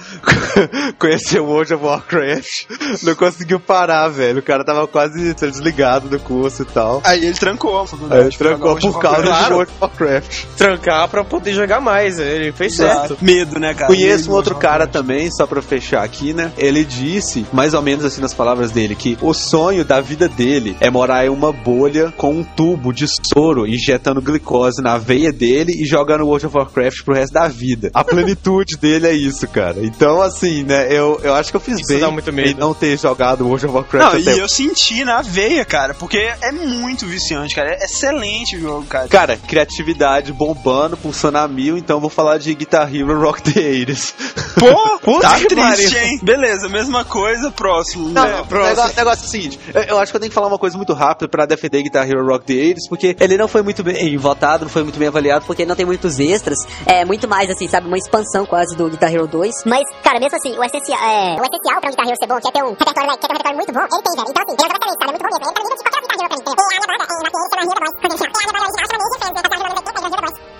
conheceu o World of Warcraft, não conseguiu parar, velho. O cara tava quase desligado do curso e tal. Aí ele trancou a faculdade. Aí ele trancou por causa de. World of Warcraft. Trancar pra poder jogar mais. Ele fez certo. Medo, né, cara? Conheço Medo, um outro cara também, só pra fechar aqui, né? Ele disse, mais ou menos assim nas palavras dele, que o sonho da vida dele é morar em uma bolha com um tubo de soro injetando glicose na veia dele e jogando World of Warcraft pro resto da vida. A plenitude dele é isso, cara. Então, assim, né? Eu, eu acho que eu fiz Isso bem dá muito medo. em não ter jogado World of Warcraft Não, e eu senti na veia, cara, porque é muito viciante, cara. É excelente o jogo, cara. Cara, criatividade bombando, pulsando a mil, então eu vou falar de Guitar Hero Rock the 80s. Pô, Puta tá que triste, pariu. hein? Beleza, mesma coisa, próximo. Não, É, não, o negócio, negócio é o seguinte, eu, eu acho que eu tenho que falar uma coisa muito rápida pra defender Guitar Hero Rock the 80s, porque ele não foi muito bem votado, não foi muito bem avaliado, porque não tem muitos extras. É muito mais assim, sabe? Uma expansão quase do Guitar Hero 2. Mas, cara, mesmo assim, o essencial, é, o essencial pra um Guitar Hero ser bom, que é ter um repertório, né, que é ter um repertório muito bom, ele tem, velho. Então, assim, ele é exatamente, cara, é muito bom mesmo. Ele tá nível de qualquer Guitar Hero pra mim, pra mim. E a minha banda, é, na PN, chama Hero Boys. Quando ele chama, e a minha banda, acho uma meio diferente, né, Guitar Hero 90, mas Hero Boys.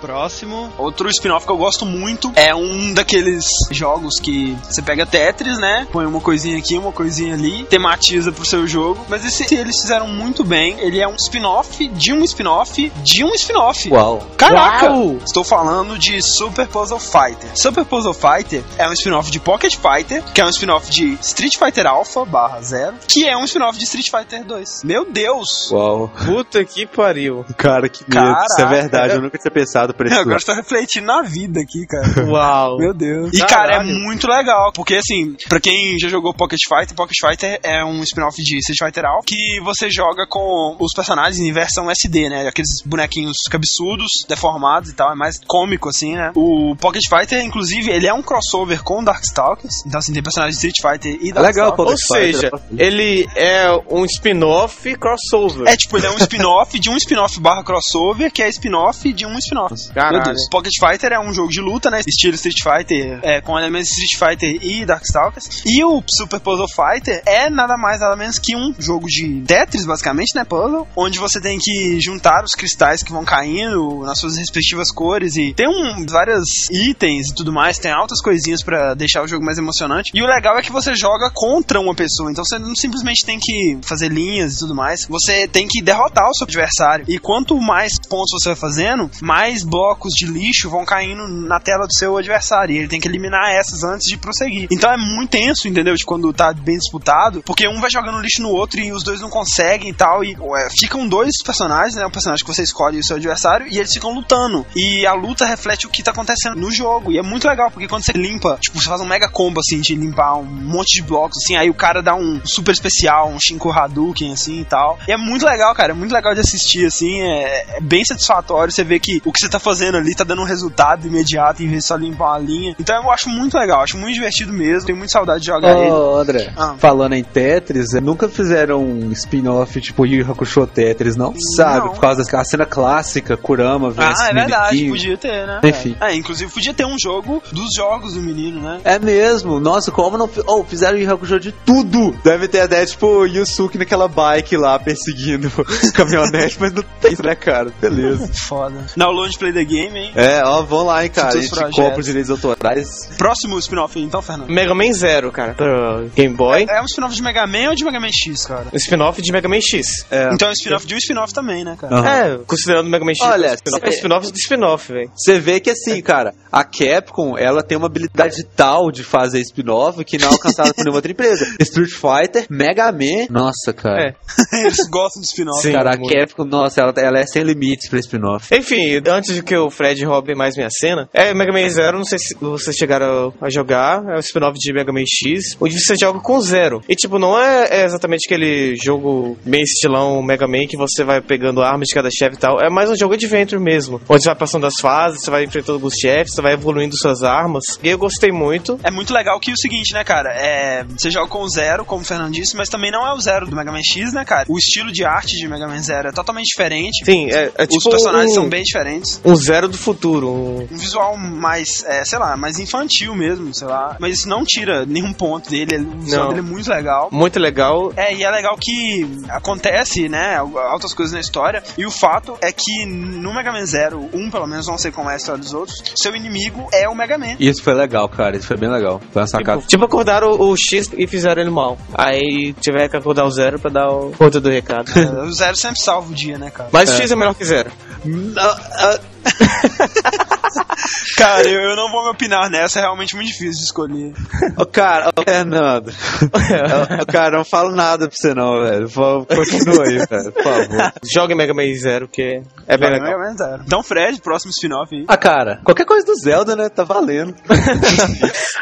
Próximo. Outro spin-off que eu gosto muito é um daqueles jogos que você pega Tetris, né? Põe uma coisinha aqui, uma coisinha ali, tematiza pro seu jogo. Mas esse eles fizeram muito bem. Ele é um spin-off de um spin-off de um spin-off. Uau. Caraca! Uau! Estou falando de Super Puzzle Fighter. Super Puzzle Fighter é um spin-off de Pocket Fighter, que é um spin-off de Street Fighter Alpha barra zero, que é um spin-off de Street Fighter 2. Meu Deus! Uau. Puta que pariu. Cara, que medo. Caraca. Isso é verdade, eu nunca tinha pensado por esse Eu agora estou refletindo na vida aqui, cara. Uau. Meu Deus. E, cara, é Caralho. muito legal. Porque, assim, pra quem já jogou Pocket Fighter, Pocket Fighter é um spin-off de Street Fighter Alpha que você joga com os personagens em versão SD, né? Aqueles bonequinhos cabeçudos, deformados e tal. É mais cômico, assim, né? O Pocket Fighter, inclusive, ele é um crossover com Darkstalkers. Então, assim, tem personagens de Street Fighter e É legal, Darkstalkers. Pocket Ou Fighter, seja, é pra- ele é um spin-off crossover. É, tipo, ele é um spin-off de um spin-off barra crossover, que é spin-off de um spin-off. Caralho. Meu Deus. Pocket Fighter é um jogo de luta, né? Estilo Street Fighter, é, com elementos de Street Fighter e Darkstalkers. E o Super Puzzle Fighter é nada mais, nada menos que um jogo de Tetris, basicamente, né? Puzzle, onde você tem que juntar os cristais que vão caindo nas suas respectivas cores e tem um, vários itens e tudo mais, tem altas coisinhas pra deixar o jogo mais emocionante. E o legal é que você joga contra uma pessoa, então você não simplesmente tem que fazer linhas e tudo mais, você tem que derrotar o seu adversário. E quanto mais pontos você vai fazendo, mais blocos de lixo vão caindo na tela do seu adversário. E ele tem que eliminar essas antes de prosseguir. Então é muito tenso, entendeu? De quando tá bem disputado, porque um vai jogando lixo no outro e os dois não conseguem e tal. E ué, ficam dois personagens, né? O personagem que você escolhe e o seu adversário, e eles ficam lutando. E a luta reflete o que tá acontecendo no jogo. E é muito legal, porque quando você limpa, tipo, você faz um mega combo assim de limpar um monte de blocos, assim, aí o cara dá um super especial, um Shinku Hadouken, assim e tal. E é muito legal, cara. É muito legal de assistir, assim. É, é bem satisfatório. Você vê que o que você tá fazendo ali tá dando um resultado imediato em vez de só limpar uma linha. Então eu acho muito legal, acho muito divertido mesmo. Tenho muita saudade de jogar ele. Ô, André, Ah. falando em Tetris, eh, nunca fizeram um spin-off tipo Yu Hakusho Tetris, não? Sabe? Por causa da cena clássica, Kurama versus Ah, é verdade, podia ter, né? Enfim. É, inclusive podia ter um jogo dos jogos do menino, né? É mesmo, nossa, como não. Oh, fizeram Yu Hakusho de tudo! Deve ter até tipo Yusuke naquela bike lá perseguindo caminhonete, mas não tem, né, cara? Beleza. Foda. Download de Play the Game, hein? É, ó, vão lá, hein, cara. A gente projetos. compra os direitos autorais. Próximo spin-off, então, Fernando. Mega Man Zero, cara, pro Game Boy. É um spin-off de Mega Man ou de Mega Man X, cara? Um spin-off de Mega Man X. É. Então é um spin-off de um spin-off também, né, cara? Aham. É, considerando Mega Man X. Olha, é spin-off de spin-off, velho. Você vê que assim, cara, a Capcom, ela tem uma habilidade tal de fazer spin-off que não é alcançada por nenhuma outra empresa. Street Fighter, Mega Man. Nossa, cara. É. Eles gostam de spin-off. Sim. Cara, a. Capcom, nossa, ela, ela é sem limites pra spin-off. Enfim, antes de que o Fred roube mais minha cena, é Mega Man Zero, não sei se vocês chegaram a jogar, é o spin-off de Mega Man X, onde você joga com Zero. E tipo, não é, é exatamente aquele jogo bem estilão Mega Man que você vai pegando armas de cada chefe e tal, é mais um jogo adventure mesmo, onde você vai passando as fases, você vai enfrentando alguns chefes, você vai evoluindo suas armas. E eu gostei muito. É muito legal que o seguinte, né, cara? É, você joga com Zero, como o Fernando disse, mas também não é o Zero do Mega Man X, né, cara? O estilo de arte de Mega Man Zero é totalmente diferente. Sim, é, é Os tipo personagens um, são bem diferentes. Um Zero do futuro. um- Um visual mais, é, sei lá, mais infantil mesmo, sei lá. Mas isso não tira nenhum ponto dele. O visual Não. dele é muito legal. Muito legal. É, e é legal que acontece, né, altas coisas na história, e o fato é que no Mega Man Zero, um pelo menos, não sei como é a história dos outros, seu inimigo é o Mega Man. Isso foi legal, cara. Isso foi bem legal. Foi uma sacada. Tipo, tipo acordaram o, o X e fizeram ele mal. Aí tiver que acordar o Zero pra dar o conta do recado. É, o Zero sempre salva o dia, né, cara? Mas o X é melhor que Zero. Cara, eu, eu não vou me opinar nessa, é realmente muito difícil de escolher. Ô, cara, ô, Fernando. Ô, cara, não falo nada pra você não, velho. Vou- Continua aí, velho, por favor. Joga Mega Man Zero, que é bem Mega legal. Man Zero. Então, Fred, próximo spin-off aí. Ah, cara, qualquer coisa do Zelda, né? Tá valendo.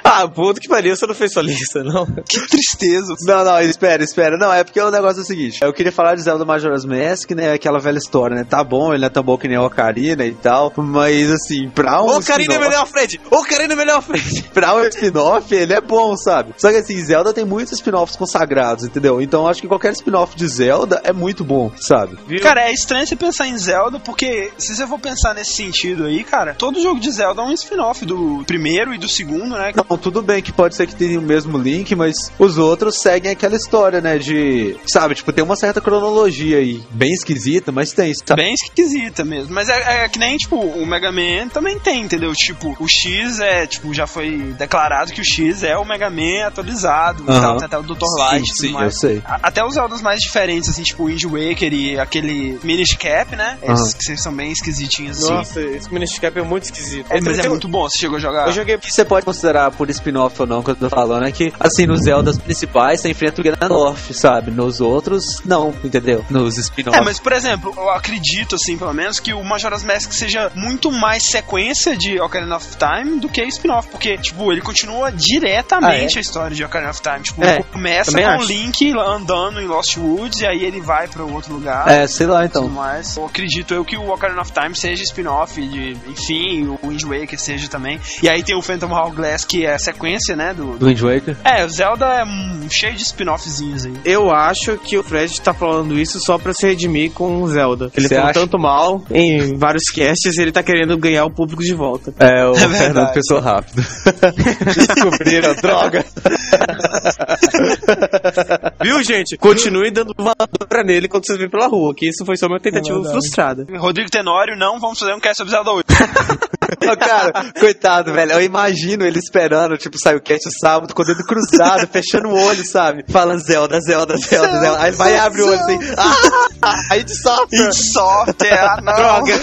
ah, puto que pariu, você não fez sua lista, não? Que tristeza. Não, não, espera, espera. Não, é porque o negócio é o seguinte. Eu queria falar de Zelda Majora's Mask, né? Aquela velha história, né? Tá bom, ele não é tão bom que nem o Ocarina e tal. Mas, assim, pra um Ô, Karina é spin-off- melhor, Fred! Ô, Karina é melhor, Fred! pra um spin-off, ele é bom, sabe? Só que assim, Zelda tem muitos spin-offs consagrados, entendeu? Então acho que qualquer spin-off de Zelda é muito bom, sabe? Cara, é estranho você pensar em Zelda, porque se você for pensar nesse sentido aí, cara, todo jogo de Zelda é um spin-off do primeiro e do segundo, né? Não, tudo bem que pode ser que tenha o mesmo link, mas os outros seguem aquela história, né? De. Sabe, tipo, tem uma certa cronologia aí. Bem esquisita, mas tem, sabe? Bem esquisita mesmo. Mas é, é que nem, tipo, o Mega Man também tem, entendeu? Tipo, o X é, tipo, já foi declarado que o X é o Mega Man atualizado Aham. tal, tem até o Dr. Light e tudo sim, eu mais. sei. A- Até os Zeldas mais diferentes, assim, tipo o Wind Waker e aquele Minish Cap, né? Esses que são bem esquisitinhos, assim. Nossa, esse Minish Cap é muito esquisito. É, mas é muito bom, você chegou a jogar. Eu joguei O que você pode considerar por spin-off ou não, que eu tô falando, é que, assim, nos Zeldas principais você enfrenta o Ganondorf, sabe? Nos outros, não, entendeu? Nos spin-offs. É, mas por exemplo, eu acredito, assim, pelo menos, que o Majora's Mask seja muito mais sequência de Ocarina of Time do que spin-off, porque, tipo, ele continua diretamente Ah, a história de Ocarina of Time. Tipo, É, começa com o acho. Link andando em Lost Woods e aí ele vai pra outro lugar. É, sei lá então. mais. Eu acredito eu que o Ocarina of Time seja spin-off de, enfim, o Wind Waker seja também. E aí tem o Phantom Hourglass que é a sequência, né, do... Do Wind Waker. É, o Zelda é hum, cheio de spin-offzinhos aí. Eu acho que o Fred tá falando isso só pra se redimir com o Zelda. Ele Você falou acha? tanto mal em vários casts e ele tá querendo ganhar o público de volta. É, o verdade. Fernando pensou rápido. Descobriram, droga. Viu, gente? Continue dando voadora nele quando vocês virem pela rua, que isso foi só uma tentativa frustrada. Rodrigo Tenório, não vamos fazer um cast sobre Zelda 8. Ô, cara, coitado, velho. Eu imagino ele esperando, tipo, sai o cast sábado, com o dedo cruzado, fechando o olho, sabe? Falando Zelda, Zelda, Zelda, Zelda. Aí vai e abre o olho assim. Ah! Aí de software. software, ah, não. Droga.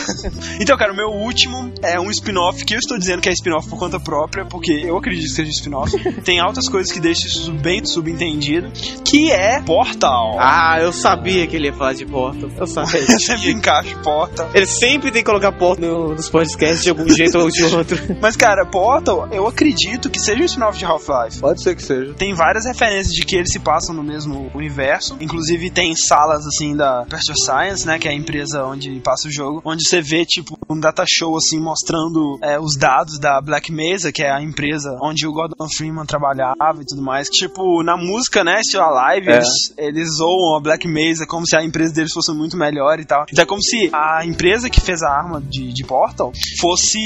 Então, cara, o meu último é um spin-off que eu estou dizendo que é spin-off por conta própria, porque eu acredito que seja spin-off. Tem altas coisas que deixam isso bem subentendido, que é Portal. Ah, eu sabia que ele ia falar de Portal. Eu sabia. Sempre encaixa Portal. Ele sempre tem que colocar Portal no- nos podcasts de algum jeito ou de outro. Mas, cara, Portal, eu acredito que seja um spin-off de Half-Life. Pode ser que seja. Tem várias referências de que eles se passam no mesmo universo. Inclusive tem salas assim da Persia Science, né? Que é a empresa onde passa o jogo. Onde você vê, tipo, um data show assim, mostrando é, os dados da Black Mesa, que é a empresa onde o Gordon Freeman trabalhava e tudo mais. Tipo, na música, né? Estilo Alive, É. eles, eles zoam a Black Mesa como se a empresa deles fosse muito melhor e tal. Então é como se a empresa que fez a arma de, de Portal fosse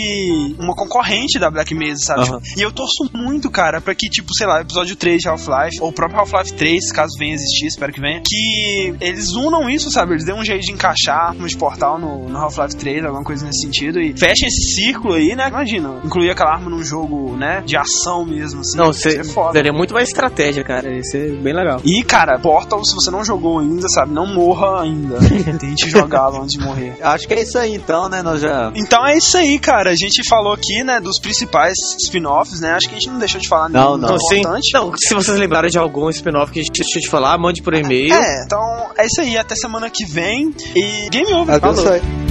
uma concorrente da Black Mesa, sabe? Aham. E eu torço muito, cara, pra que, tipo, sei lá, episódio 3 de Half-Life, ou o próprio Half-Life 3, caso venha existir, espero que venha, que eles unam isso, sabe? Eles dêem um jeito de encaixar armas de portal no, no Half-Life 3, alguma coisa nesse nesse sentido. E fecha esse círculo aí, né? Imagina, incluir aquela arma num jogo, né? De ação mesmo, assim. Não, você é foda. daria muito mais estratégia, cara. Isso é bem legal. E, cara, Portal, se você não jogou ainda, sabe, não morra ainda. Tente jogá-lo antes de morrer. Acho que é isso aí então, né? Nós já. Então é isso aí, cara. A gente falou aqui, né, dos principais spin-offs, né? Acho que a gente não deixou de falar Não, nenhum não. Não, sim. importante. Não, se vocês lembrarem de algum spin-off que a gente deixou de falar, mande por e-mail. É, então é isso aí. Até semana que vem. E game over. Adeus Falou. aí.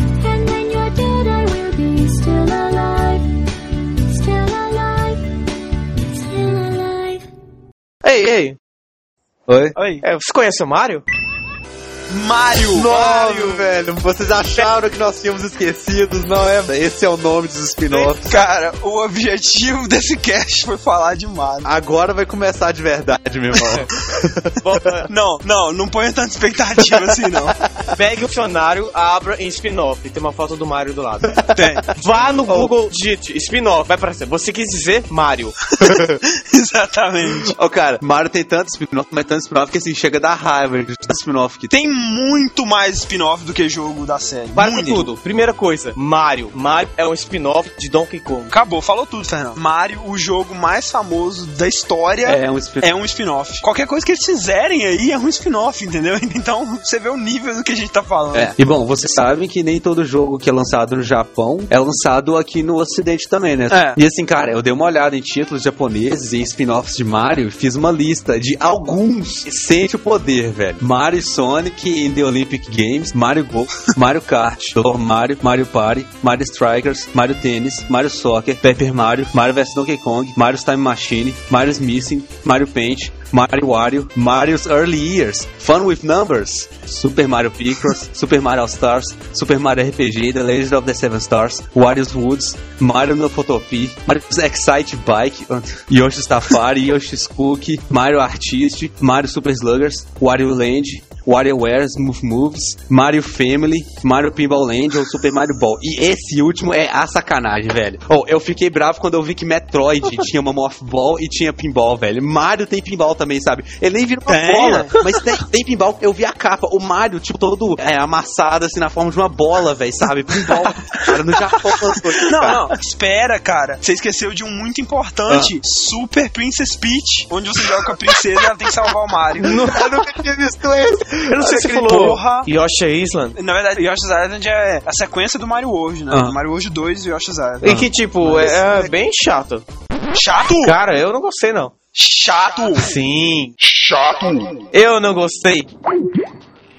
Ei, ei. Oi. Oi. É, você conhece o Mario? Mario! Nossa, velho, vocês acharam que nós tínhamos esquecidos, não é? Esse é o nome dos spin-offs. Cara, o objetivo desse cast foi falar de Mario. Agora vai começar de verdade, meu irmão. Bom, Não, não, não ponha tanta expectativa assim, não. Pegue o dicionário, abra em spin-off. Tem uma foto do Mario do lado. Tem. Vá no Google, digite spin-off, vai aparecer. Você quis dizer Mario. Exatamente. Ô, cara, Mario tem tanto spin-off, mas tanto spin-off que assim, chega da raiva de spin-off que tem. Muito mais spin-off do que jogo da série. Para com Muito. tudo. Primeira coisa, Mario. Mario é um spin-off de Donkey Kong. Acabou, falou tudo, Fernando. Mario, o jogo mais famoso da história. É um spin-off. É um spin-off. Qualquer coisa que eles fizerem aí é um spin-off, entendeu? Então você vê o nível do que a gente tá falando. É. E bom, vocês sabem que nem todo jogo que é lançado no Japão é lançado aqui no Ocidente também, né? É. E assim, cara, eu dei uma olhada em títulos japoneses e spin-offs de Mario e fiz uma lista de alguns sente o poder, velho. Mario e Sonic em The Olympic Games, Mario Golf, Mario Kart. Mario, Mario Party, Mario Strikers, Mario Tennis, Mario Soccer, Paper Mario, Mario vs Donkey Kong, Mario's Time Machine, Mario's Missing, Mario Paint, Mario Wario, Mario's Early Years, Fun with Numbers, Super Mario Picross, Super Mario All Stars, Super Mario RPG, The Legend of the Seven Stars, Wario's Woods, Mario no Photopia, Mario's Excite Bike, Yoshi's Safari, Yoshi's Cookie, Mario Artist, Mario Super Sluggers, Wario Land, WarioWare, Smooth Moves, Mario Family, Mario Pinball Land ou Super Mario Ball. E esse último é a sacanagem, velho. Oh, eu fiquei bravo quando eu vi que Metroid tinha uma Morph Ball e tinha Pinball, velho. Mario tem Pinball também, sabe? Ele nem vira uma Tem, bola, mas tem, tem Pinball. Eu vi a capa, o Mario, tipo, todo é, amassado assim na forma de uma bola, velho, sabe? Pinball. cara, no Japão isso, Não, cara. não, espera, cara. Você esqueceu de um muito importante: Super Princess Peach, onde você joga com a princesa e ela tem que salvar o Mario. Eu nunca tinha visto esse. Eu não sei se falou porra. Island. Na verdade, Yoshi's Island é a sequência do Mario World, né? Ah. Mario World 2 e Yoshi's Island. E que, tipo, é, é bem chato. Chato! Cara, eu não gostei, não. Chato! Sim. Chato! Eu não gostei.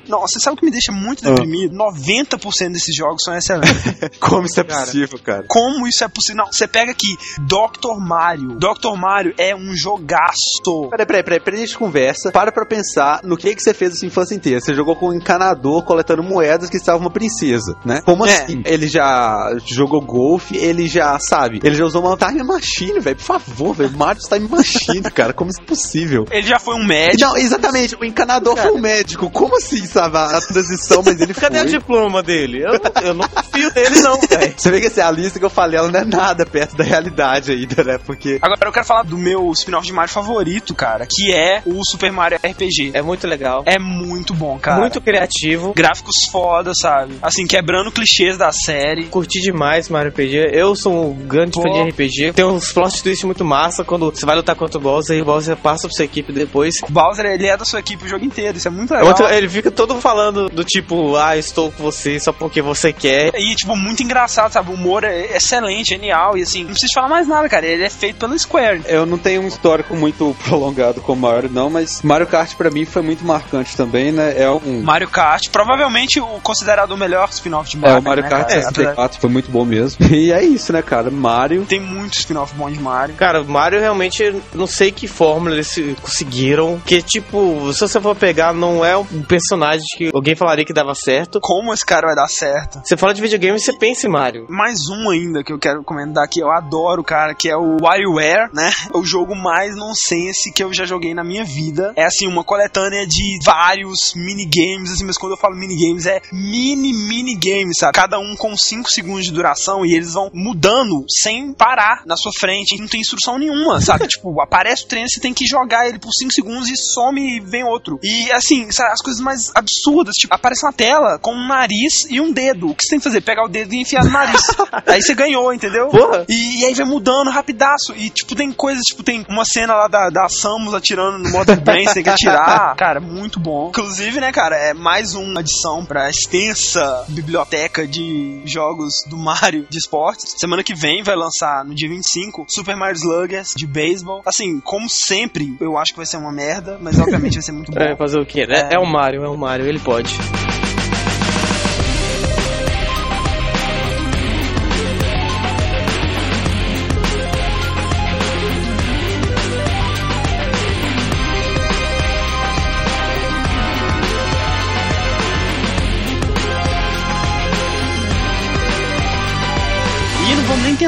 Nossa, você sabe o que me deixa muito Ah. deprimido? 90% desses jogos são excelentes. Como isso é Cara. possível, cara? Como isso é possível? Não, você pega aqui, Dr. Mario. Dr. Mario é um jogaço. Peraí, peraí, peraí, peraí, a gente conversa. Para pra pensar no que, que você fez a sua infância inteira. Você jogou com um encanador coletando moedas que estava uma princesa, né? Como É. assim? Ele já jogou golfe, ele já, sabe, ele já usou uma time machine, velho. Por favor, velho. Mario Time Machine, cara. Como isso é possível? Ele já foi um médico. Não, exatamente. O encanador foi o médico. Como assim, A, a transição, mas ele Cadê foi. o diploma dele? Eu, não- eu não confio nele, não, velho. Você vê que assim, a lista que eu falei, ela não é nada perto da realidade ainda, né? Porque Agora eu quero falar do meu spin-off de Mario favorito, cara, que é o Super Mario RPG. É muito legal. É muito bom, cara. Muito criativo. Gráficos foda, sabe? Assim, quebrando clichês da série. Curti demais Mario RPG. Eu sou um grande Pô. fã de RPG. Tem uns plot twist muito massa quando você vai lutar contra o Bowser e o Bowser passa pra sua equipe depois. O Bowser, ele é da sua equipe o jogo inteiro. Isso é muito É legal. muito- ele fica todo falando do tipo, ah, estou com você só porque você quer. E, tipo, muito engraçado, sabe? O humor é excelente, genial. E, assim, não precisa falar mais nada, cara. Ele é feito pela Square. Eu não tenho um histórico muito prolongado com Mario, não, mas Mario Kart pra mim foi muito marcante também, né? É um. Mario Kart, provavelmente o considerado o melhor spin-off de É, Mario. o Mario né, Kart cara? 64 foi muito bom mesmo. E é isso, né, cara? Mario. Tem muito spin-off bom de Mario. Cara, o Mario realmente, não sei que fórmula eles conseguiram. Que, tipo, se você for pegar, não é um personagem que alguém falaria que dava certo. Como esse cara vai dar certo? Você fala de videogame, você pensa em Mario. Mais um ainda que eu quero comentar aqui, eu adoro, cara, que é o WarioWare, né? O jogo mais nonsense que eu já joguei na minha vida. É assim, uma coletânea de vários minigames, assim, mas quando eu falo minigames é mini minigames, sabe? Cada um com 5 segundos de duração e eles vão mudando sem parar na sua frente. Não tem instrução nenhuma, sabe? tipo, aparece o treino, você tem que jogar ele por 5 segundos e some e vem outro. E assim, sabe, as coisas mais absurdas. Tipo, aparece uma tela com um nariz e um dedo. O que você tem que fazer? Pegar o dedo e enfiar no nariz. aí você ganhou, entendeu? Porra. E, e aí vai mudando rapidaço. E, tipo, tem coisas, tipo, tem uma cena lá da, da Samus atirando no Mother Brain, você tem que atirar. Cara, muito bom. Inclusive, né, cara, é mais uma adição pra extensa biblioteca de jogos do Mario de esportes. Semana que vem vai lançar, no dia 25, Super Mario Sluggers de beisebol. Assim, como sempre, eu acho que vai ser uma merda, mas obviamente vai ser muito bom. É, fazer o quê, né? É. o Mario, é o Mario, ele pode.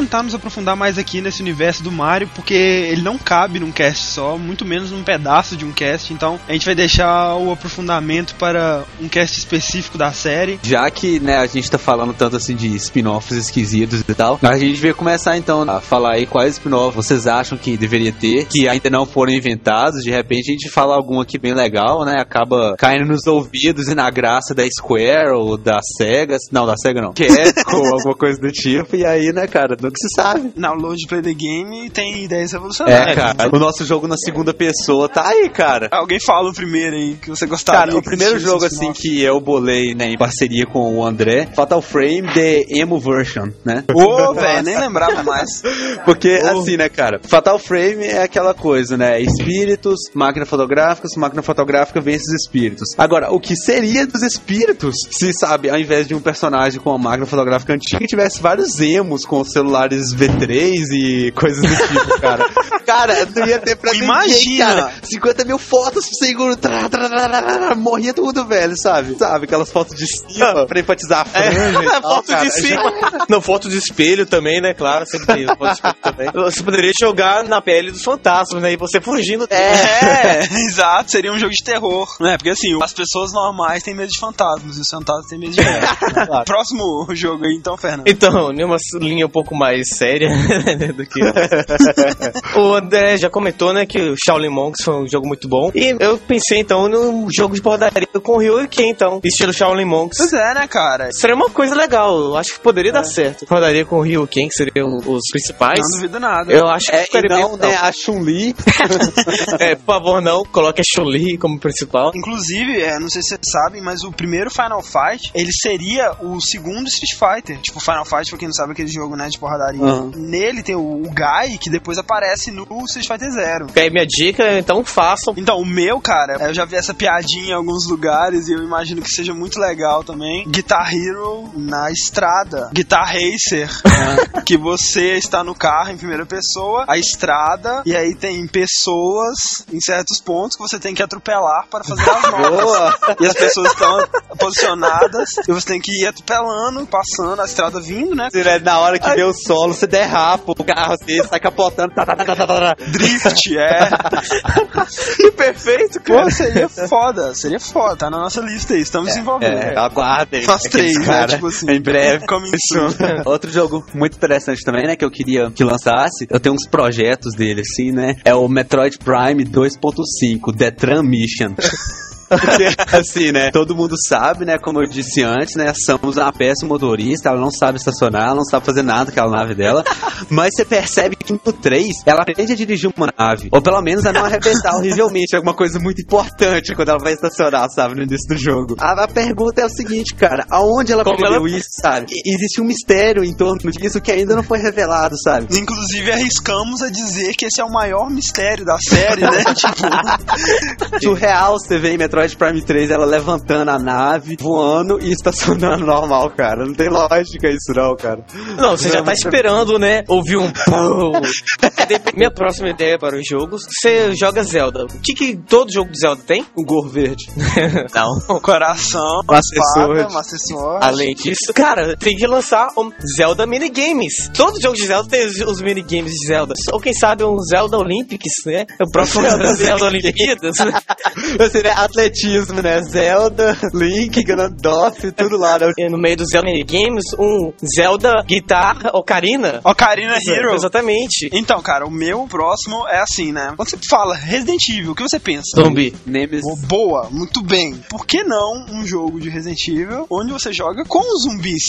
Tentar nos aprofundar mais aqui nesse universo do Mario, porque ele não cabe num cast só, muito menos num pedaço de um cast. Então a gente vai deixar o aprofundamento para um cast específico da série. Já que, né, a gente tá falando tanto assim de spin-offs esquisitos e tal, a gente vai começar então a falar aí quais spin-offs vocês acham que deveria ter, que ainda não foram inventados. De repente a gente fala algum aqui bem legal, né? Acaba caindo nos ouvidos e na graça da Square ou da Sega. Não, da Sega não. Capcom alguma coisa do tipo. E aí, né, cara, nunca se sabe. Na Load Play the Game tem ideias É, revolucionárias. cara. O nosso jogo na segunda pessoa tá aí, cara. Alguém fala o primeiro aí que você gostaria. Cara, o que primeiro jogo assim que eu bolei né, em parceria com o André, Fatal Frame The Emo Version, né? Ô, velho, nem lembrava mais. Porque, assim, né, cara? Fatal Frame é aquela coisa, né? Espíritos, máquina fotográfica, máquina fotográfica vence os espíritos. Agora, o que seria dos espíritos se, sabe, ao invés de um personagem com uma máquina fotográfica antiga, tivesse vários emos com celulares V3 e coisas do tipo, cara? cara, não ia ter pra ninguém, Imagina! cara. 50 mil fotos por segundo, trá, trá, trá, trá, trá, morria tudo, velho, sabe? Sabe, aquelas fotos de cima pra enfatizar a franja e tal, foto cara. de cima. Não, foto de espelho também, né? Claro, sempre tem foto de espelho também. Você poderia jogar na pele dos fantasmas, né? E você fugindo. É, exato, seria um jogo de terror. Né? Porque assim, as pessoas normais têm medo de fantasmas e os fantasmas têm medo de velho. Próximo jogo aí, então, Fernando. Então, em uma linha um pouco mais séria né, do que. o André já comentou, né, que o Shaolin Monks foi um jogo muito bom. E eu pensei, então, num jogo de porradaria com o Ryu e Ken, então, estilo Shaolin Monks. Pois é, né, cara? Seria uma coisa legal, eu acho que poderia dar certo. Porradaria com o Ryu e Ken, que seriam os principais. Não duvido nada. Eu acho que É, e bem não, né, a Chun-Li É, por favor, não. Coloque a Chun-Li como principal. Inclusive, é, não sei se vocês sabem, mas o primeiro Final Fight, ele seria o segundo Street Fighter. Tipo, Final Fight, pra quem não sabe, é aquele jogo, né, de Aham. Nele tem o, o Guy, que depois aparece no Street Fighter Zero. Aí, minha dica, então façam. Então, o meu, cara, eu já vi essa piadinha em alguns lugares e eu imagino que seja muito legal também. Guitar Hero na estrada. Guitar Racer, né? que você está no carro em primeira pessoa, a estrada, e aí tem pessoas em certos pontos que você tem que atropelar para fazer as notas. Boa! E as pessoas estão posicionadas e você tem que ir atropelando, passando a estrada vindo, né? Na hora que vê o solo, você derrapa o carro assim, sai capotando. Tá, tá, tá, tá, tá, tá. Drift, é. Perfeito, Pô, seria foda, seria foda, tá na nossa lista aí, estamos desenvolvendo. É, aguardem. Faz três, Aqueles né? cara, Tipo assim. Em breve. Coming soon. Outro jogo muito interessante também, né? Que eu queria que lançasse. Eu tenho uns projetos dele, assim, né? É o Metroid Prime 2.5, The Tram Mission. Porque, assim, né? Todo mundo sabe, né? Como eu disse antes, né? Somos uma péssima motorista, ela não sabe estacionar, ela não sabe fazer nada com aquela nave dela. Mas você percebe que no 3 ela aprende a dirigir uma nave. Ou pelo menos a não arrebentar horrivelmente. Alguma coisa muito importante quando ela vai estacionar, sabe? No início do jogo. A, a pergunta é o seguinte, cara: aonde ela Como aprendeu ela- isso, sabe? E- Existe um mistério em torno disso que ainda não foi revelado, sabe? Inclusive, arriscamos a dizer que esse é o maior mistério da série, né? tipo, Surreal você vê em Metroid Prime 3 ela levantando a nave, voando e estacionando normal, cara. Não tem lógica isso, não, cara. Não, você já tá esperando, né? Ouvir um. Minha próxima ideia para os jogos, você joga Zelda. O que, que todo jogo de Zelda tem? Um gorro verde. Não. coração, Master espada. Além disso, cara, tem que lançar um Zelda Minigames. Todo jogo de Zelda tem os, minigames de Zelda. Ou quem sabe um Zelda Olympics, né? O próximo Zelda, Zelda Olimpíadas. Você, né, completismo, né? Zelda, Link, Ganondorf, tudo lá. Né? E no meio dos Zelda Games, um Zelda Guitar Ocarina. Ocarina Hero. Exatamente. Então, cara, o meu próximo é assim, né? Quando você fala Resident Evil, o que você pensa? Zumbi. Nemesis. Oh, boa, muito bem. Por que não um jogo de Resident Evil onde você joga com os zumbis?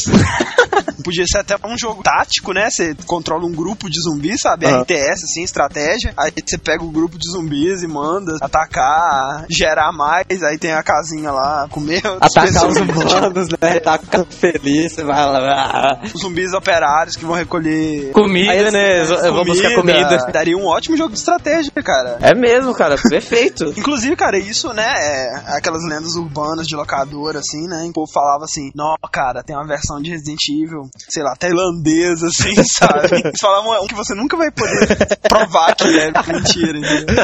Podia ser até um jogo tático, né? Você controla um grupo de zumbis, sabe? Aham. RTS, assim, estratégia. Aí você pega o grupo de zumbis e manda atacar, gerar mais. Aí tem a casinha lá, comer Atacar os pessoas. humanos, né? Tá ficando feliz, você vai lá. Os zumbis operários que vão recolher Comida, Aí, né? Eu vou buscar comida. Daria um ótimo jogo de estratégia, cara. É mesmo, cara. Perfeito. Inclusive, cara, isso, né, é aquelas lendas urbanas de locadora, assim, né? O povo falava assim, não, cara, tem uma versão de Resident Evil, sei lá, tailandesa, assim, sabe? Eles falavam um que você nunca vai poder provar que é mentira, entendeu?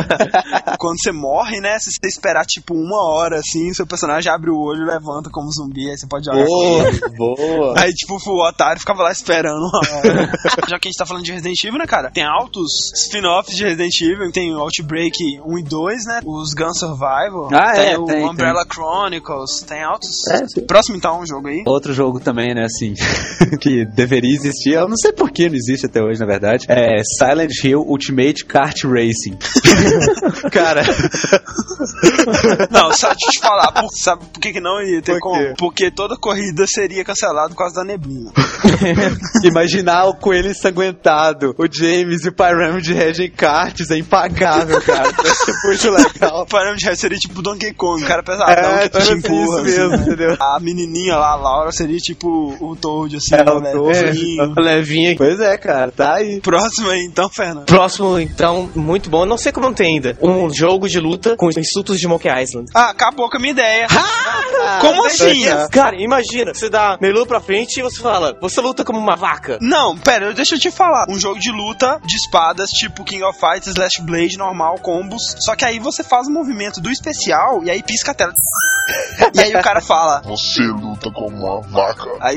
Quando você morre, né, se você esperar, tipo, uma hora, assim, seu personagem abre o olho e levanta como zumbi, aí você pode jogar. Boa, boa. Aí, tipo, o otário ficava lá esperando uma hora. Já que a gente tá falando de Resident Evil, né, cara? Tem altos spin-offs de Resident Evil. Tem o Outbreak 1 e 2, né? Os Gun Survival. Ah, tem é, o tem, Umbrella Chronicles. Tem altos. É. Próximo, então, um jogo aí. Outro jogo também, né, assim, que deveria existir, eu não sei por que não existe até hoje, na verdade, é Silent Hill Ultimate Kart Racing. Cara, Não, só deixa eu te falar. Por, sabe por que, que não ia ter Por como? Porque toda corrida seria cancelada por causa da neblina. imaginar o coelho ensanguentado, o James e o Pyramid Head em karts é impagável, cara. Deve ser muito legal. O de Red seria tipo Donkey Kong, o cara pesadão É, que te empurra. isso mesmo, assim, né? entendeu? A menininha lá, a Laura, seria tipo o Toad, assim, É, né, o velho? Toad. Levinho. Levinha. Pois é, cara, tá aí. Próximo aí, então, Fernando. Próximo, então, muito bom. Não sei como não tem ainda. Um jogo de luta com insultos de Monkey Island. Ah, acabou com a minha ideia. Como assim? Cara, imagina, você dá meio pra frente e você fala, você luta como uma vaca. Não, pera, deixa eu te falar. Um jogo de luta de espadas, tipo King of Fighters, Slash Blade, normal, combos. Só que aí você faz o movimento do especial e aí pisca a tela. E aí o cara fala. Você luta como uma vaca. Aí,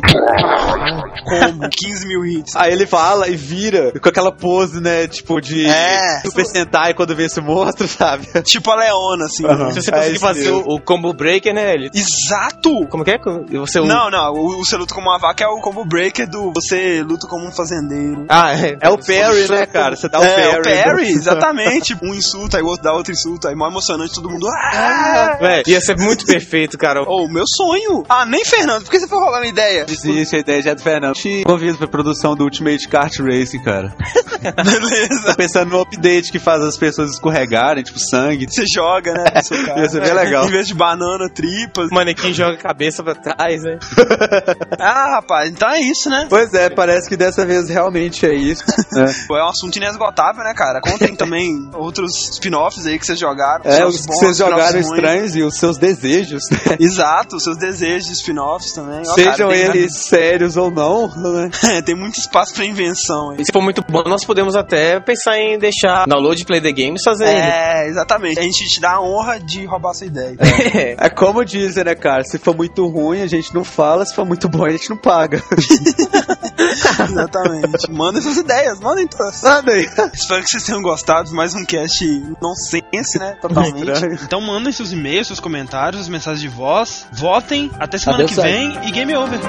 combo, 15 mil hits. Aí ele fala e vira com aquela pose, né, tipo de É. Super Sentai quando vê esse monstro, sabe? Tipo a Leona, assim. Aham. Se você É conseguir isso fazer o, o combo breaker, né? Ele, Exato! como que é? Você Não, não, o, o você luta como uma vaca é o combo breaker do você luta como um fazendeiro. Ah, é. É o parry, né, cara? Você dá o é, parry. o parry, exatamente. Um insulto, aí o outro dá outro insulto, aí mó emocionante, todo mundo. Ah! Véi, ia ser muito perfeito, cara. Oh, meu sonho! Ah, nem Fernando, por que você foi roubar minha ideia? Existe a ideia já do Fernando. Te convido pra produção do Ultimate Kart Racing, cara. Beleza. Tô pensando no update que faz as pessoas escorregarem, tipo sangue. Você joga, né? no seu carro. Ia ser bem legal. Em vez de banana, tripas. O manequim joga a cabeça pra trás, né? Ah, rapaz, então é isso, né? Pois é, parece que dessa vez realmente é isso. né? É um assunto inesgotável, né, cara? Contem também outros spin-offs aí que vocês jogaram. É, os que bons, vocês jogaram estranhos e os seus desejos, né? Exato, seus desejos de spin-offs também. Ó, Sejam cara, tem- eles sérios ou não, né? tem muito espaço pra invenção aí. E se for muito bom, nós podemos até pensar em deixar download Play the Games fazer. É, exatamente. A gente te dá a honra de roubar sua ideia. É como dizem, né, cara? Se for muito ruim, a gente não fala, se for muito bom, a gente não paga. Exatamente. Mandem suas ideias, mandem todas. Nada aí. Espero que vocês tenham gostado de mais um cast nonsense, né? Totalmente. Então mandem seus e-mails, seus comentários, as mensagens de voz. Votem. Até semana Adeus, que vem e game over.